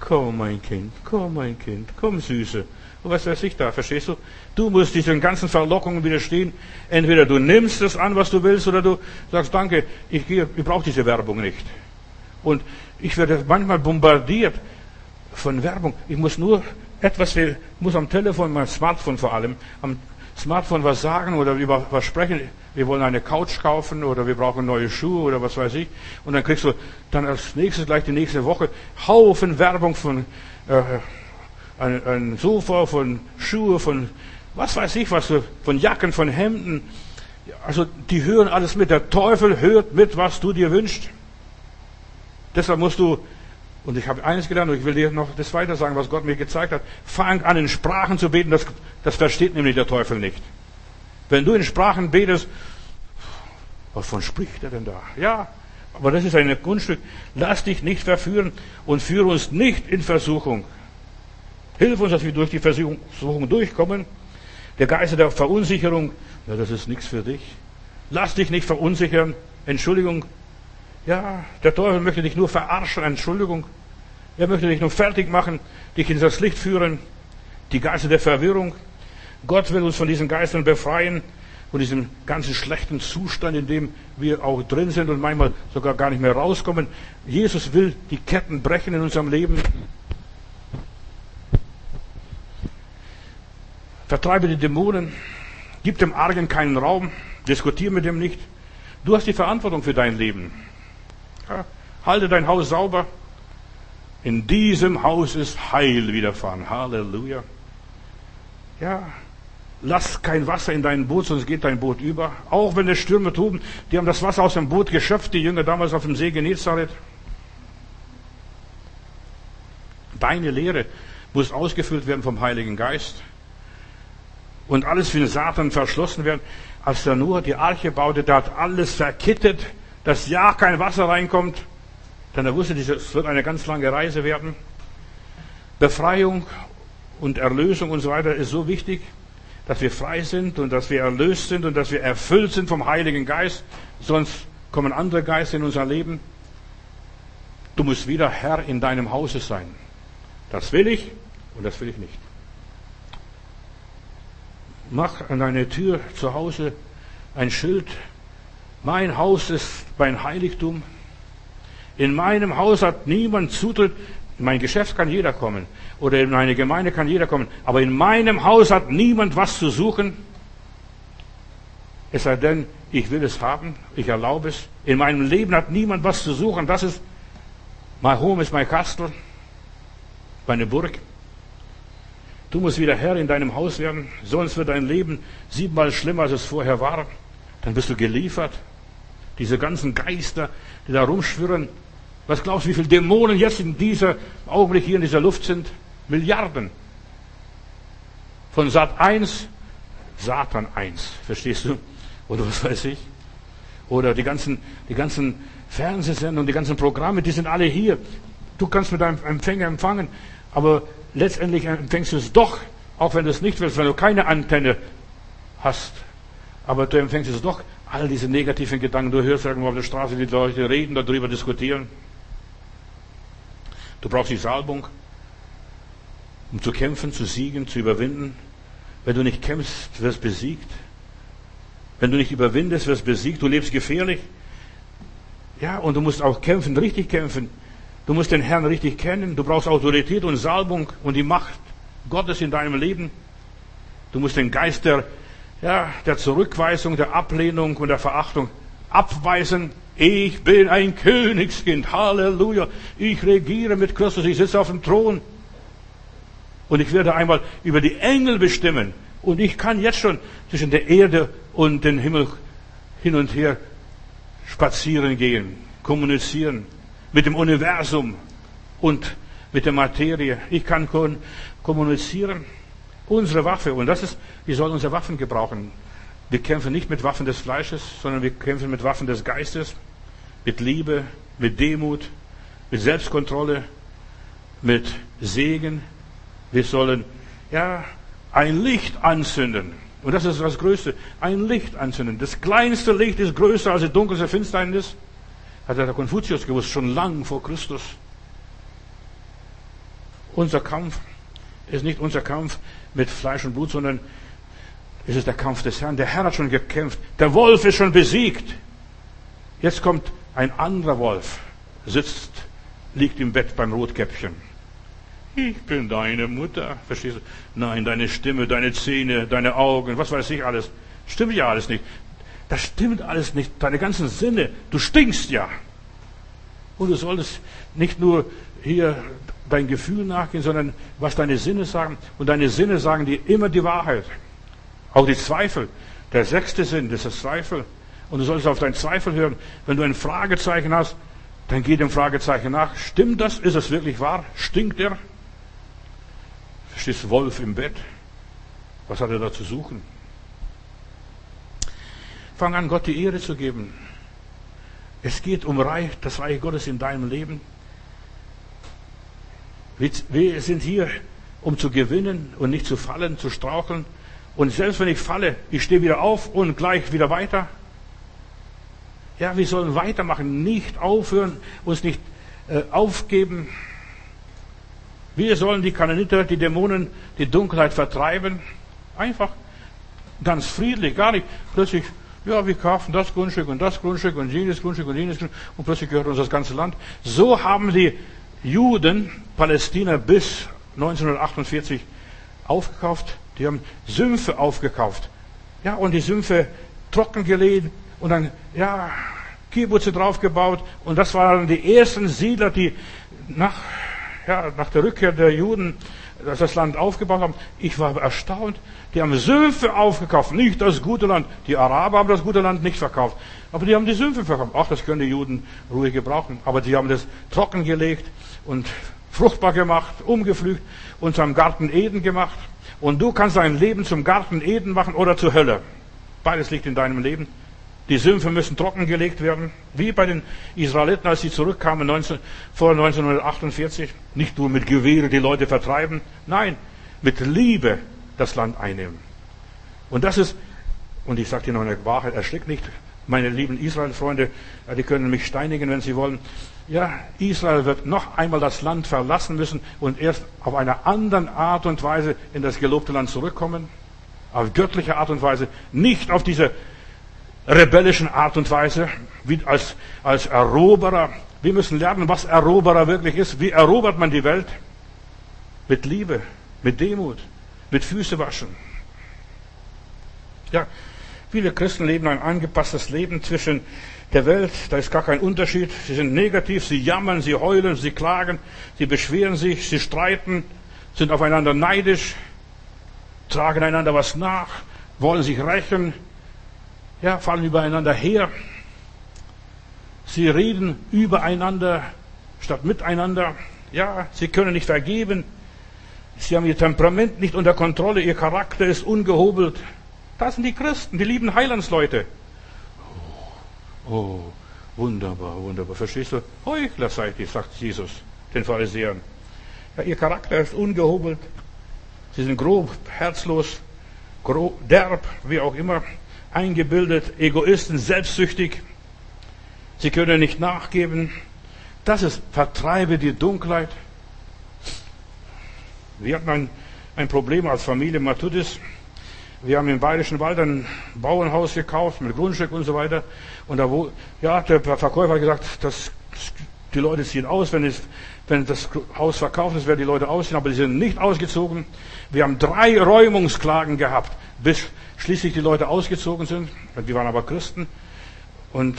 Komm, mein Kind, komm, mein Kind, komm, Süße. Und was weiß ich da, verstehst du? Du musst diesen ganzen Verlockungen widerstehen. Entweder du nimmst es an, was du willst, oder du sagst, danke, ich, gehe, ich brauche diese Werbung nicht. Und ich werde manchmal bombardiert von Werbung. Ich muss nur etwas, ich muss am Telefon, mein Smartphone vor allem, am Smartphone was sagen oder über was sprechen. Wir wollen eine Couch kaufen oder wir brauchen neue Schuhe oder was weiß ich. Und dann kriegst du dann als nächstes gleich die nächste Woche Haufen Werbung von äh, ein, ein Sofa, von Schuhe, von was weiß ich was, von Jacken, von Hemden. Also die hören alles mit. Der Teufel hört mit, was du dir wünschst. Deshalb musst du und ich habe eines gelernt und ich will dir noch das weiter sagen, was Gott mir gezeigt hat. Fang an, in Sprachen zu beten, das, das versteht nämlich der Teufel nicht. Wenn du in Sprachen betest, wovon spricht er denn da? Ja, aber das ist ein Grundstück. Lass dich nicht verführen und führe uns nicht in Versuchung. Hilf uns, dass wir durch die Versuchung durchkommen. Der Geist der Verunsicherung, ja, das ist nichts für dich. Lass dich nicht verunsichern. Entschuldigung. Ja, der Teufel möchte dich nur verarschen. Entschuldigung. Er möchte dich nur fertig machen, dich in das Licht führen. Die Geister der Verwirrung. Gott will uns von diesen Geistern befreien, von diesem ganzen schlechten Zustand, in dem wir auch drin sind und manchmal sogar gar nicht mehr rauskommen. Jesus will die Ketten brechen in unserem Leben. Vertreibe die Dämonen. Gib dem Argen keinen Raum. Diskutiere mit dem nicht. Du hast die Verantwortung für dein Leben. Ja, halte dein Haus sauber. In diesem Haus ist Heil widerfahren. Halleluja. Ja, lass kein Wasser in dein Boot, sonst geht dein Boot über. Auch wenn es Stürme toben, die haben das Wasser aus dem Boot geschöpft, die Jünger damals auf dem See Genezareth. Deine Lehre muss ausgefüllt werden vom Heiligen Geist. Und alles für den Satan verschlossen werden. Als er nur die Arche baute, da hat alles verkittet, dass ja kein Wasser reinkommt. Denn er wusste, es wird eine ganz lange Reise werden. Befreiung und Erlösung und so weiter ist so wichtig, dass wir frei sind und dass wir erlöst sind und dass wir erfüllt sind vom Heiligen Geist. Sonst kommen andere Geister in unser Leben. Du musst wieder Herr in deinem Hause sein. Das will ich und das will ich nicht. Mach an deine Tür zu Hause ein Schild. Mein Haus ist mein Heiligtum. In meinem Haus hat niemand Zutritt. In mein Geschäft kann jeder kommen. Oder in meine Gemeinde kann jeder kommen. Aber in meinem Haus hat niemand was zu suchen. Es sei denn, ich will es haben, ich erlaube es. In meinem Leben hat niemand was zu suchen. Das ist, my home is my castle, meine Burg. Du musst wieder Herr in deinem Haus werden, sonst wird dein Leben siebenmal schlimmer, als es vorher war. Dann bist du geliefert. Diese ganzen Geister, die da rumschwirren. Was glaubst du, wie viele Dämonen jetzt in dieser Augenblick hier in dieser Luft sind? Milliarden. Von Sat 1, Satan 1. Verstehst du? Oder was weiß ich? Oder die ganzen, die ganzen Fernsehsendungen, die ganzen Programme, die sind alle hier. Du kannst mit deinem Empfänger empfangen, aber letztendlich empfängst du es doch, auch wenn du es nicht willst, wenn du keine Antenne hast. Aber du empfängst es doch, all diese negativen Gedanken. Du hörst irgendwo auf der Straße die Leute reden, darüber diskutieren. Du brauchst die Salbung, um zu kämpfen, zu siegen, zu überwinden. Wenn du nicht kämpfst, wirst besiegt. Wenn du nicht überwindest, wirst besiegt. Du lebst gefährlich. Ja, und du musst auch kämpfen, richtig kämpfen. Du musst den Herrn richtig kennen. Du brauchst Autorität und Salbung und die Macht Gottes in deinem Leben. Du musst den Geist der, ja, der Zurückweisung, der Ablehnung und der Verachtung abweisen. Ich bin ein Königskind. Halleluja. Ich regiere mit Christus. Ich sitze auf dem Thron. Und ich werde einmal über die Engel bestimmen. Und ich kann jetzt schon zwischen der Erde und dem Himmel hin und her spazieren gehen, kommunizieren mit dem Universum und mit der Materie. Ich kann kommunizieren. Unsere Waffe, und das ist, wir sollen unsere Waffen gebrauchen. Wir kämpfen nicht mit Waffen des Fleisches, sondern wir kämpfen mit Waffen des Geistes, mit Liebe, mit Demut, mit Selbstkontrolle, mit Segen. Wir sollen, ja, ein Licht anzünden. Und das ist das Größte. Ein Licht anzünden. Das kleinste Licht ist größer als die dunkelste Finsternis. Hat der Konfuzius gewusst, schon lang vor Christus. Unser Kampf ist nicht unser Kampf mit Fleisch und Blut, sondern es ist der Kampf des Herrn. Der Herr hat schon gekämpft. Der Wolf ist schon besiegt. Jetzt kommt ein anderer Wolf, sitzt, liegt im Bett beim Rotkäppchen. Ich bin deine Mutter. Verstehst du? Nein, deine Stimme, deine Zähne, deine Augen, was weiß ich alles. Stimmt ja alles nicht. Das stimmt alles nicht. Deine ganzen Sinne, du stinkst ja. Und du solltest nicht nur hier dein Gefühl nachgehen, sondern was deine Sinne sagen. Und deine Sinne sagen dir immer die Wahrheit. Auch die Zweifel. Der sechste Sinn, das ist Zweifel. Und du solltest auf deinen Zweifel hören. Wenn du ein Fragezeichen hast, dann geh dem Fragezeichen nach. Stimmt das? Ist es wirklich wahr? Stinkt er? Stehst Wolf im Bett? Was hat er da zu suchen? Fang an, Gott die Ehre zu geben. Es geht um Reich, das Reich Gottes in deinem Leben. Wir sind hier, um zu gewinnen und nicht zu fallen, zu straucheln. Und selbst wenn ich falle, ich stehe wieder auf und gleich wieder weiter. Ja, wir sollen weitermachen, nicht aufhören, uns nicht äh, aufgeben. Wir sollen die Kananiter, die Dämonen, die Dunkelheit vertreiben. Einfach ganz friedlich, gar nicht plötzlich, ja, wir kaufen das Grundstück und das Grundstück und jenes Grundstück und jenes Grundstück und plötzlich gehört uns das ganze Land. So haben die Juden Palästina bis 1948 aufgekauft. Die haben Sümpfe aufgekauft. Ja, und die Sümpfe trockengelegt und dann, ja, Kibbutze draufgebaut. Und das waren die ersten Siedler, die nach, ja, nach der Rückkehr der Juden das Land aufgebaut haben. Ich war erstaunt. Die haben Sümpfe aufgekauft, nicht das gute Land. Die Araber haben das gute Land nicht verkauft. Aber die haben die Sümpfe verkauft. Ach, das können die Juden ruhig gebrauchen. Aber die haben das trockengelegt und fruchtbar gemacht, umgepflügt und zum Garten Eden gemacht. Und du kannst dein Leben zum Garten Eden machen oder zur Hölle. Beides liegt in deinem Leben. Die Sümpfe müssen trockengelegt werden, wie bei den Israeliten, als sie zurückkamen 19, vor 1948. Nicht nur mit Gewehre die Leute vertreiben, nein, mit Liebe das Land einnehmen. Und das ist, und ich sage dir noch eine Wahrheit, erschreckt nicht, meine lieben Israel-Freunde, die können mich steinigen, wenn sie wollen. Ja, Israel wird noch einmal das Land verlassen müssen und erst auf eine andere Art und Weise in das gelobte Land zurückkommen. Auf göttliche Art und Weise. Nicht auf diese rebellischen Art und Weise, wie als, als Eroberer. Wir müssen lernen, was Eroberer wirklich ist. Wie erobert man die Welt? Mit Liebe, mit Demut, mit Füße waschen. Ja, viele Christen leben ein angepasstes Leben zwischen der Welt, da ist gar kein Unterschied. Sie sind negativ, sie jammern, sie heulen, sie klagen, sie beschweren sich, sie streiten, sind aufeinander neidisch, tragen einander was nach, wollen sich rächen, ja, fallen übereinander her. Sie reden übereinander statt miteinander. Ja, sie können nicht vergeben. Sie haben ihr Temperament nicht unter Kontrolle, ihr Charakter ist ungehobelt. Das sind die Christen, die lieben Heilandsleute. Oh, wunderbar, wunderbar. Verstehst du? Heuchler seid ihr, sagt Jesus den Pharisäern. Ja, ihr Charakter ist ungehobelt. Sie sind grob, herzlos, grob, derb, wie auch immer, eingebildet, Egoisten, selbstsüchtig. Sie können nicht nachgeben. Das ist, vertreibe die Dunkelheit. Wir hatten ein, ein Problem als Familie Matudis. Wir haben im Bayerischen Wald ein Bauernhaus gekauft mit Grundstück und so weiter. Und da wo, ja, der Verkäufer hat gesagt, dass die Leute ziehen aus, wenn, es, wenn das Haus verkauft ist, werden die Leute ausziehen, aber die sind nicht ausgezogen. Wir haben drei Räumungsklagen gehabt, bis schließlich die Leute ausgezogen sind. Die waren aber Christen. Und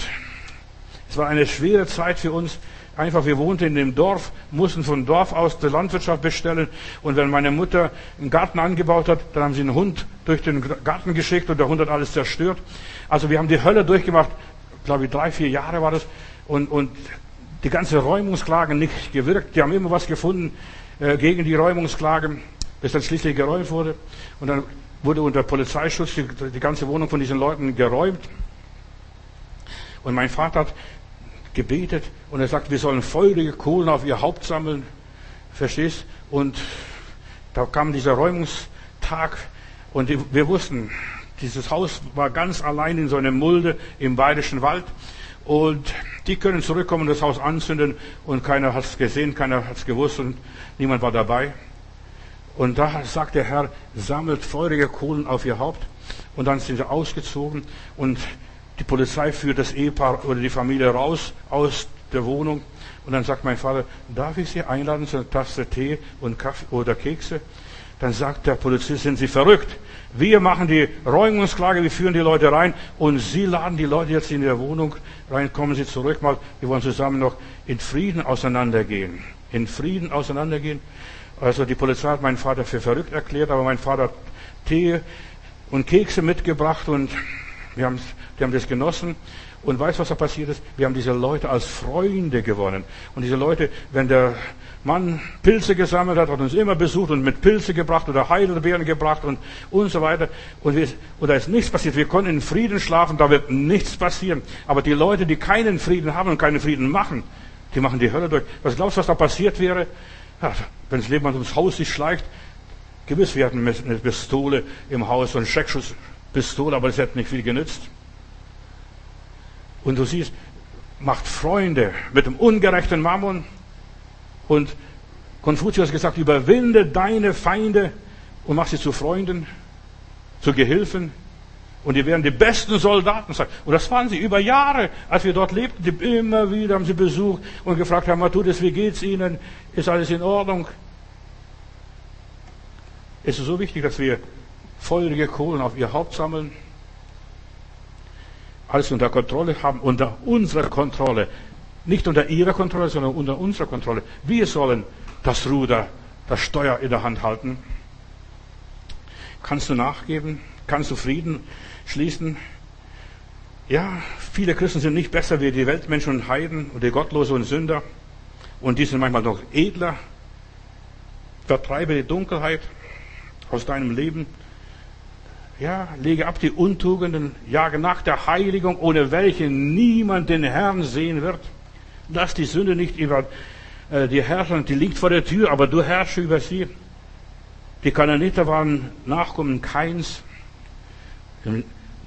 es war eine schwere Zeit für uns. Einfach, wir wohnten in dem Dorf, mussten von Dorf aus die Landwirtschaft bestellen. Und wenn meine Mutter einen Garten angebaut hat, dann haben sie einen Hund durch den Garten geschickt und der Hund hat alles zerstört. Also wir haben die Hölle durchgemacht, glaube ich, drei, vier Jahre war das. Und, und die ganze Räumungsklage nicht gewirkt. Die haben immer was gefunden äh, gegen die Räumungsklage, bis dann schließlich geräumt wurde. Und dann wurde unter Polizeischutz die, die ganze Wohnung von diesen Leuten geräumt. Und mein Vater hat gebetet und er sagt, wir sollen feurige Kohlen auf ihr Haupt sammeln. Verstehst? Und da kam dieser Räumungstag und wir wussten, dieses Haus war ganz allein in so einer Mulde im Bayerischen Wald und die können zurückkommen und das Haus anzünden und keiner hat es gesehen, keiner hat es gewusst und niemand war dabei. Und da sagt der Herr, sammelt feurige Kohlen auf ihr Haupt und dann sind sie ausgezogen und die Polizei führt das Ehepaar oder die Familie raus aus der Wohnung. Und dann sagt mein Vater, darf ich Sie einladen zu einer Tasse Tee und Kaffee oder Kekse? Dann sagt der Polizist, sind Sie verrückt? Wir machen die Räumungsklage, wir führen die Leute rein und Sie laden die Leute jetzt in der Wohnung rein, kommen Sie zurück mal, wir wollen zusammen noch in Frieden auseinandergehen. In Frieden auseinandergehen. Also die Polizei hat meinen Vater für verrückt erklärt, aber mein Vater hat Tee und Kekse mitgebracht und wir haben, die haben das genossen. Und weißt was da passiert ist? Wir haben diese Leute als Freunde gewonnen. Und diese Leute, wenn der Mann Pilze gesammelt hat, hat uns immer besucht und mit Pilze gebracht oder Heidelbeeren gebracht und, und so weiter. Und, wir, und da ist nichts passiert. Wir konnten in Frieden schlafen, da wird nichts passieren. Aber die Leute, die keinen Frieden haben und keinen Frieden machen, die machen die Hölle durch. Was glaubst du, was da passiert wäre? Ja, wenn das Leben ums Haus sich schleicht, Gewiss, wir hatten eine Pistole im Haus, so eine Schreckschusspistole, aber das hat nicht viel genützt. Und du siehst, macht Freunde mit dem ungerechten Mammon. Und Konfuzius hat gesagt, überwinde deine Feinde und mach sie zu Freunden, zu Gehilfen. Und die werden die besten Soldaten sein. Und das waren sie über Jahre, als wir dort lebten. Immer wieder haben sie besucht und gefragt tut es, wie geht's ihnen? Ist alles in Ordnung? Es ist so wichtig, dass wir feurige Kohlen auf ihr Haupt sammeln alles unter Kontrolle haben, unter unserer Kontrolle. Nicht unter ihrer Kontrolle, sondern unter unserer Kontrolle. Wir sollen das Ruder, das Steuer in der Hand halten. Kannst du nachgeben? Kannst du Frieden schließen? Ja, viele Christen sind nicht besser wie die Weltmenschen und Heiden und die Gottlose und Sünder. Und die sind manchmal noch edler. Vertreibe die Dunkelheit aus deinem Leben. Ja, lege ab die Untugenden, jage nach der Heiligung, ohne welche niemand den Herrn sehen wird. Lass die Sünde nicht über äh, die herrschen, die liegt vor der Tür, aber du herrsche über sie. Die Kananiter waren Nachkommen Keins,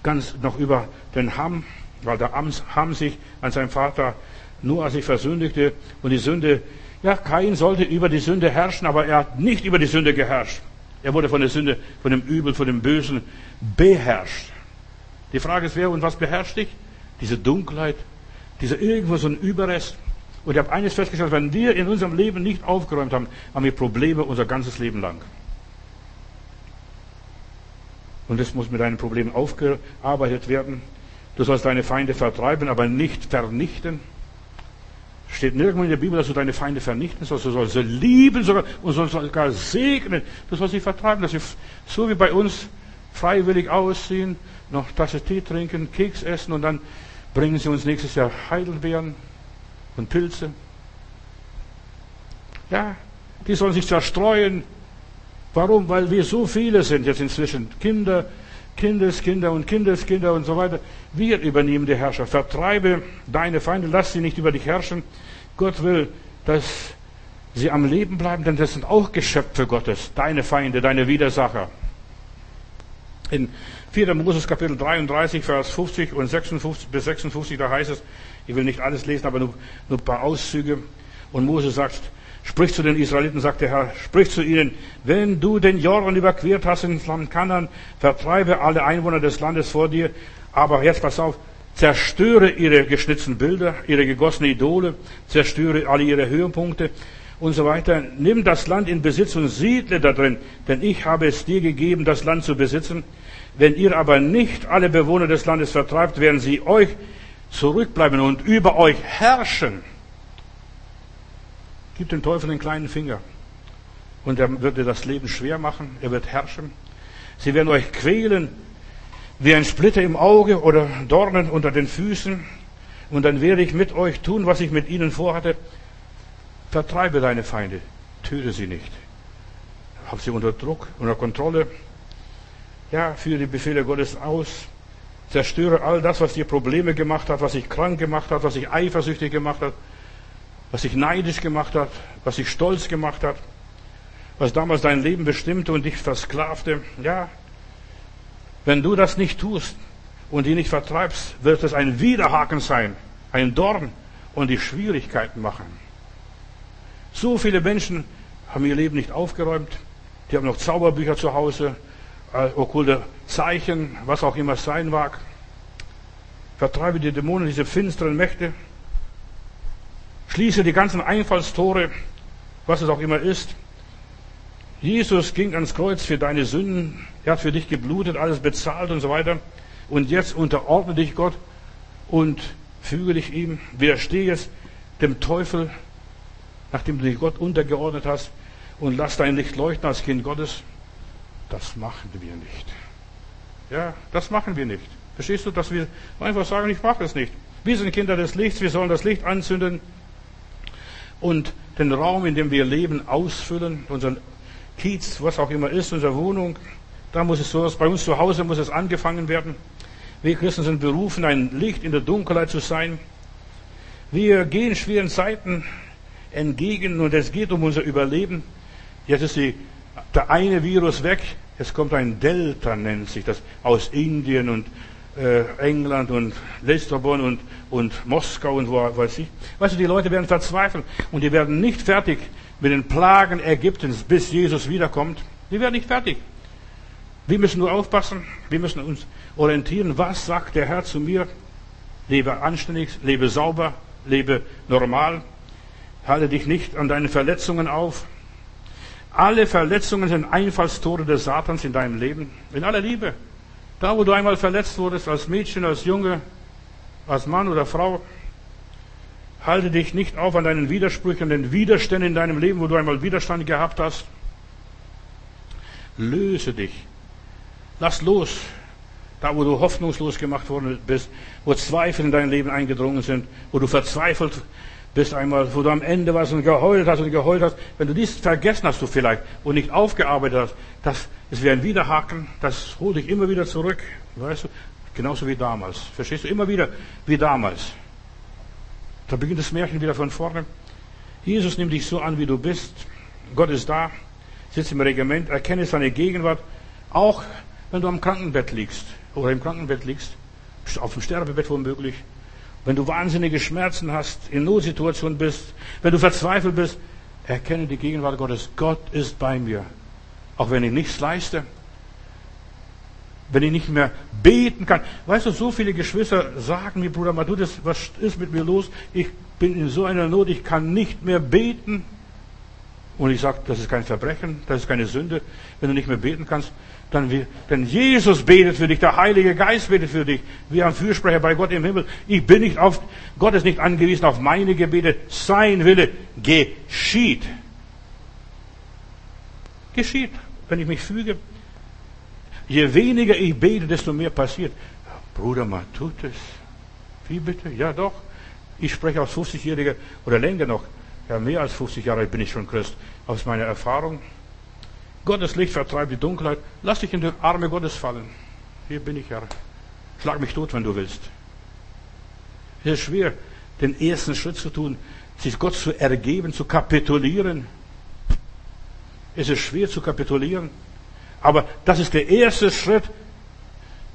ganz noch über den Ham, weil der Ham sich an seinem Vater Noah sich versündigte und die Sünde, ja, Kain sollte über die Sünde herrschen, aber er hat nicht über die Sünde geherrscht. Er wurde von der Sünde, von dem Übel, von dem Bösen beherrscht. Die Frage ist, wer und was beherrscht dich? Diese Dunkelheit, dieser irgendwo so ein Überrest. Und ich habe eines festgestellt, wenn wir in unserem Leben nicht aufgeräumt haben, haben wir Probleme unser ganzes Leben lang. Und das muss mit deinen Problemen aufgearbeitet werden. Du sollst deine Feinde vertreiben, aber nicht vernichten. Steht nirgendwo in der Bibel, dass du deine Feinde vernichten sollst. Du sollst sie lieben sogar und sollst sogar segnen. Du sollst sie vertreiben, dass sie so wie bei uns freiwillig ausziehen, noch Tasse Tee trinken, Keks essen und dann bringen sie uns nächstes Jahr Heidelbeeren und Pilze. Ja, die sollen sich zerstreuen. Warum? Weil wir so viele sind jetzt inzwischen. Kinder, Kindeskinder und Kindeskinder und so weiter. Wir übernehmen die Herrschaft. Vertreibe deine Feinde, lass sie nicht über dich herrschen. Gott will, dass sie am Leben bleiben, denn das sind auch Geschöpfe Gottes, deine Feinde, deine Widersacher. In 4. Moses Kapitel 33, Vers 50 und 56 bis 56, da heißt es, ich will nicht alles lesen, aber nur, nur ein paar Auszüge. Und Moses sagt, Sprich zu den Israeliten, sagt der Herr, sprich zu ihnen, wenn du den Jordan überquert hast ins Land Kanan, vertreibe alle Einwohner des Landes vor dir, aber jetzt pass auf, zerstöre ihre geschnitzten Bilder, ihre gegossenen Idole, zerstöre alle ihre Höhepunkte und so weiter. Nimm das Land in Besitz und siedle da drin, denn ich habe es dir gegeben, das Land zu besitzen. Wenn ihr aber nicht alle Bewohner des Landes vertreibt, werden sie euch zurückbleiben und über euch herrschen. Gib dem Teufel den kleinen Finger. Und er wird dir das Leben schwer machen. Er wird herrschen. Sie werden euch quälen wie ein Splitter im Auge oder Dornen unter den Füßen. Und dann werde ich mit euch tun, was ich mit ihnen vorhatte. Vertreibe deine Feinde. Töte sie nicht. Hab sie unter Druck, unter Kontrolle. Ja, führe die Befehle Gottes aus. Zerstöre all das, was dir Probleme gemacht hat, was dich krank gemacht hat, was dich eifersüchtig gemacht hat was dich neidisch gemacht hat, was dich stolz gemacht hat, was damals dein Leben bestimmte und dich versklavte. Ja, wenn du das nicht tust und die nicht vertreibst, wird es ein Widerhaken sein, ein Dorn und die Schwierigkeiten machen. So viele Menschen haben ihr Leben nicht aufgeräumt. Die haben noch Zauberbücher zu Hause, äh, okkulte Zeichen, was auch immer sein mag. Vertreibe die Dämonen, diese finsteren Mächte. Schließe die ganzen Einfallstore, was es auch immer ist. Jesus ging ans Kreuz für deine Sünden. Er hat für dich geblutet, alles bezahlt und so weiter. Und jetzt unterordne dich Gott und füge dich ihm. Widerstehe jetzt dem Teufel, nachdem du dich Gott untergeordnet hast und lass dein Licht leuchten als Kind Gottes. Das machen wir nicht. Ja, das machen wir nicht. Verstehst du, dass wir einfach sagen, ich mache es nicht. Wir sind Kinder des Lichts, wir sollen das Licht anzünden und den Raum, in dem wir leben, ausfüllen, unseren Kiez, was auch immer ist, unsere Wohnung. Da muss es so, bei uns zu Hause muss es angefangen werden. Wir Christen sind berufen, ein Licht in der Dunkelheit zu sein. Wir gehen schweren Zeiten entgegen und es geht um unser Überleben. Jetzt ist die der eine Virus weg, es kommt ein Delta, nennt sich das, aus Indien und äh, England und Lissabon und, und Moskau und wo weiß ich. Weißt du, die Leute werden verzweifeln und die werden nicht fertig mit den Plagen Ägyptens, bis Jesus wiederkommt. Die werden nicht fertig. Wir müssen nur aufpassen, wir müssen uns orientieren, was sagt der Herr zu mir? Lebe anständig, lebe sauber, lebe normal, halte dich nicht an deinen Verletzungen auf. Alle Verletzungen sind Einfallstore des Satans in deinem Leben, in aller Liebe. Da, wo du einmal verletzt wurdest, als Mädchen, als Junge, als Mann oder Frau, halte dich nicht auf an deinen Widersprüchen, den Widerständen in deinem Leben, wo du einmal Widerstand gehabt hast. Löse dich. Lass los. Da, wo du hoffnungslos gemacht worden bist, wo Zweifel in dein Leben eingedrungen sind, wo du verzweifelt bist einmal, wo du am Ende warst und geheult hast und geheult hast. Wenn du dies vergessen hast, du vielleicht, und nicht aufgearbeitet hast, das ist wie ein Wiederhaken, das holt dich immer wieder zurück. Weißt du? Genauso wie damals. Verstehst du? Immer wieder wie damals. Da beginnt das Märchen wieder von vorne. Jesus nimmt dich so an, wie du bist. Gott ist da, sitzt im Regiment, erkenne seine Gegenwart, auch wenn du am Krankenbett liegst oder im Krankenbett liegst, auf dem Sterbebett womöglich, wenn du wahnsinnige Schmerzen hast, in Notsituationen bist, wenn du verzweifelt bist, erkenne die Gegenwart Gottes. Gott ist bei mir. Auch wenn ich nichts leiste, wenn ich nicht mehr beten kann. Weißt du, so viele Geschwister sagen mir, Bruder Matthäus, was ist mit mir los? Ich bin in so einer Not, ich kann nicht mehr beten. Und ich sage, das ist kein Verbrechen, das ist keine Sünde, wenn du nicht mehr beten kannst. Dann, denn Jesus betet für dich, der Heilige Geist betet für dich. Wir haben Fürsprecher bei Gott im Himmel. Ich bin nicht auf, Gott ist nicht angewiesen auf meine Gebete. Sein Wille geschieht. Geschieht, wenn ich mich füge. Je weniger ich bete, desto mehr passiert. Bruder, man tut es. Wie bitte? Ja, doch. Ich spreche aus 50-jähriger oder länger noch. Ja, mehr als 50 Jahre bin ich schon Christ. Aus meiner Erfahrung. Gottes Licht vertreibt die Dunkelheit. Lass dich in die Arme Gottes fallen. Hier bin ich, Herr. Schlag mich tot, wenn du willst. Es ist schwer, den ersten Schritt zu tun, sich Gott zu ergeben, zu kapitulieren. Es ist schwer zu kapitulieren. Aber das ist der erste Schritt,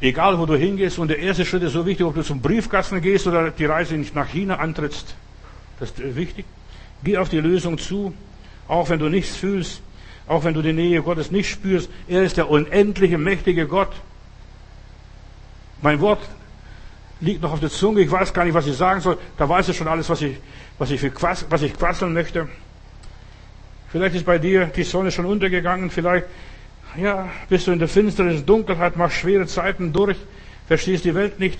egal wo du hingehst. Und der erste Schritt ist so wichtig, ob du zum Briefkasten gehst oder die Reise nicht nach China antrittst. Das ist wichtig. Geh auf die Lösung zu, auch wenn du nichts fühlst, auch wenn du die Nähe Gottes nicht spürst. Er ist der unendliche, mächtige Gott. Mein Wort liegt noch auf der Zunge. Ich weiß gar nicht, was ich sagen soll. Da weiß ich schon alles, was ich, was ich, was ich quasseln möchte. Vielleicht ist bei dir die Sonne schon untergegangen. Vielleicht ja, bist du in der finsteren Dunkelheit, machst schwere Zeiten durch, verstehst die Welt nicht.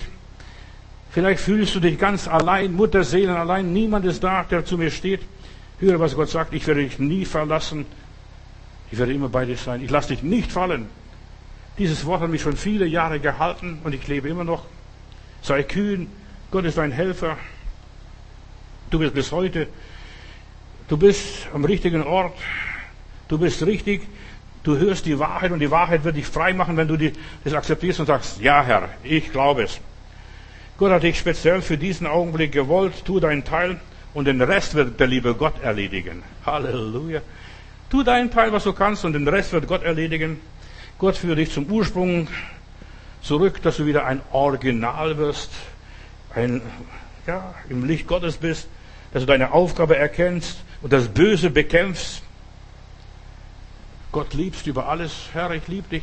Vielleicht fühlst du dich ganz allein, Mutterseelen allein, niemand ist da, der zu mir steht. Höre, was Gott sagt, ich werde dich nie verlassen, ich werde immer bei dir sein, ich lasse dich nicht fallen. Dieses Wort hat mich schon viele Jahre gehalten und ich lebe immer noch. Sei kühn, Gott ist dein Helfer. Du bist bis heute, du bist am richtigen Ort, du bist richtig, Du hörst die Wahrheit und die Wahrheit wird dich frei machen, wenn du das akzeptierst und sagst, ja Herr, ich glaube es. Gott hat dich speziell für diesen Augenblick gewollt, tu deinen Teil und den Rest wird der liebe Gott erledigen. Halleluja. Tu deinen Teil, was du kannst und den Rest wird Gott erledigen. Gott führt dich zum Ursprung zurück, dass du wieder ein Original wirst, ein, ja, im Licht Gottes bist, dass du deine Aufgabe erkennst und das Böse bekämpfst Gott liebst über alles. Herr, ich liebe dich.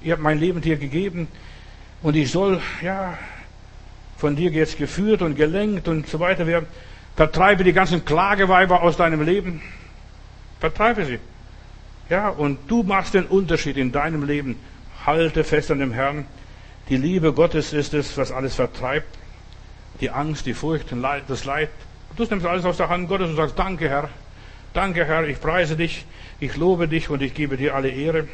Ich habe mein Leben dir gegeben und ich soll, ja, von dir jetzt geführt und gelenkt und so weiter werden. Vertreibe die ganzen Klageweiber aus deinem Leben. Vertreibe sie. Ja, und du machst den Unterschied in deinem Leben. Halte fest an dem Herrn. Die Liebe Gottes ist es, was alles vertreibt. Die Angst, die Furcht, das Leid. Du nimmst alles aus der Hand Gottes und sagst, danke Herr. Danke Herr, ich preise dich. Ich lobe dich und ich gebe dir alle Ehre.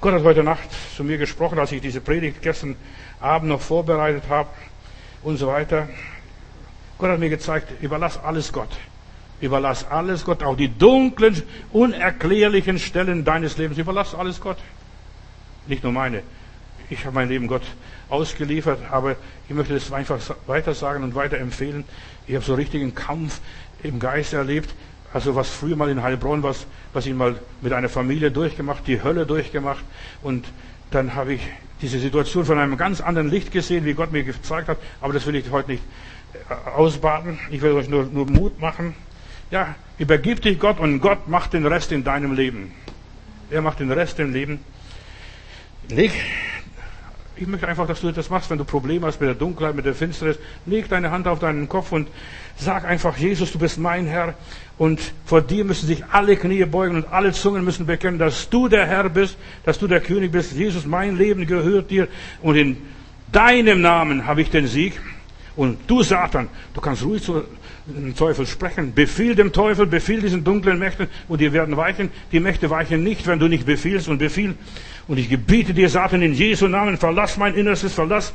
Gott hat heute Nacht zu mir gesprochen, als ich diese Predigt gestern Abend noch vorbereitet habe und so weiter. Gott hat mir gezeigt, überlass alles Gott. Überlass alles Gott, auch die dunklen, unerklärlichen Stellen deines Lebens. Überlass alles Gott. Nicht nur meine. Ich habe mein Leben Gott ausgeliefert, aber ich möchte es einfach weiter sagen und weiter empfehlen. Ich habe so richtigen Kampf im Geist erlebt also was früher mal in Heilbronn, was, was ich mal mit einer Familie durchgemacht, die Hölle durchgemacht. Und dann habe ich diese Situation von einem ganz anderen Licht gesehen, wie Gott mir gezeigt hat. Aber das will ich heute nicht äh, ausbaden. Ich will euch nur, nur Mut machen. Ja, übergib dich Gott und Gott macht den Rest in deinem Leben. Er macht den Rest im Leben. Leg, ich möchte einfach, dass du das machst, wenn du Probleme hast mit der Dunkelheit, mit der Finsternis. Leg deine Hand auf deinen Kopf und sag einfach, Jesus, du bist mein Herr. Und vor dir müssen sich alle Knie beugen und alle Zungen müssen bekennen, dass du der Herr bist, dass du der König bist. Jesus, mein Leben gehört dir. Und in deinem Namen habe ich den Sieg. Und du, Satan, du kannst ruhig zu dem Teufel sprechen. Befiehl dem Teufel, befiehl diesen dunklen Mächten und die werden weichen. Die Mächte weichen nicht, wenn du nicht befiehlst und befiehl. Und ich gebiete dir, Satan, in Jesu Namen, verlass mein Innerstes, verlass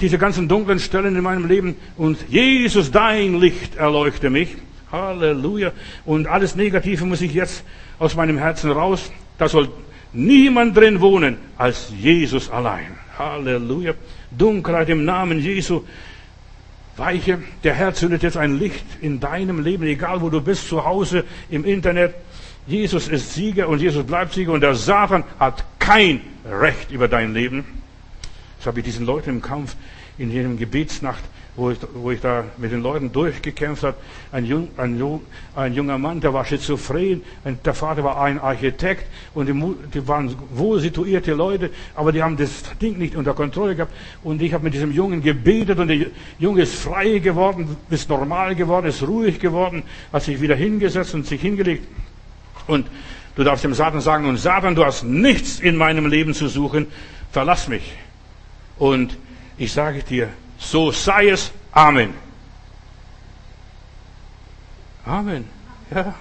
diese ganzen dunklen Stellen in meinem Leben und Jesus, dein Licht erleuchte mich. Halleluja. Und alles Negative muss ich jetzt aus meinem Herzen raus. Da soll niemand drin wohnen als Jesus allein. Halleluja. Dunkelheit im Namen Jesu weiche. Der Herr zündet jetzt ein Licht in deinem Leben, egal wo du bist, zu Hause, im Internet. Jesus ist Sieger und Jesus bleibt Sieger und der Satan hat kein Recht über dein Leben. Das habe ich diesen Leuten im Kampf in jedem Gebetsnacht wo ich, wo ich da mit den Leuten durchgekämpft habe. Ein, jung, ein, ein junger Mann, der war schizophren, der Vater war ein Architekt und die, die waren wohl situierte Leute, aber die haben das Ding nicht unter Kontrolle gehabt. Und ich habe mit diesem Jungen gebetet und der Junge ist frei geworden, ist normal geworden, ist ruhig geworden, hat sich wieder hingesetzt und sich hingelegt. Und du darfst dem Satan sagen, und Satan, du hast nichts in meinem Leben zu suchen, verlass mich. Und ich sage dir, so sei es. Amen. Amen. Ja.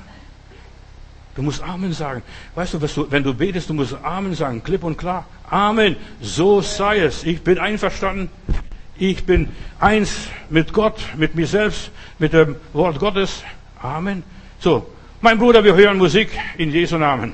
Du musst Amen sagen. Weißt du, du, wenn du betest, du musst Amen sagen, klipp und klar. Amen. So sei es. Ich bin einverstanden. Ich bin eins mit Gott, mit mir selbst, mit dem Wort Gottes. Amen. So, mein Bruder, wir hören Musik in Jesu Namen.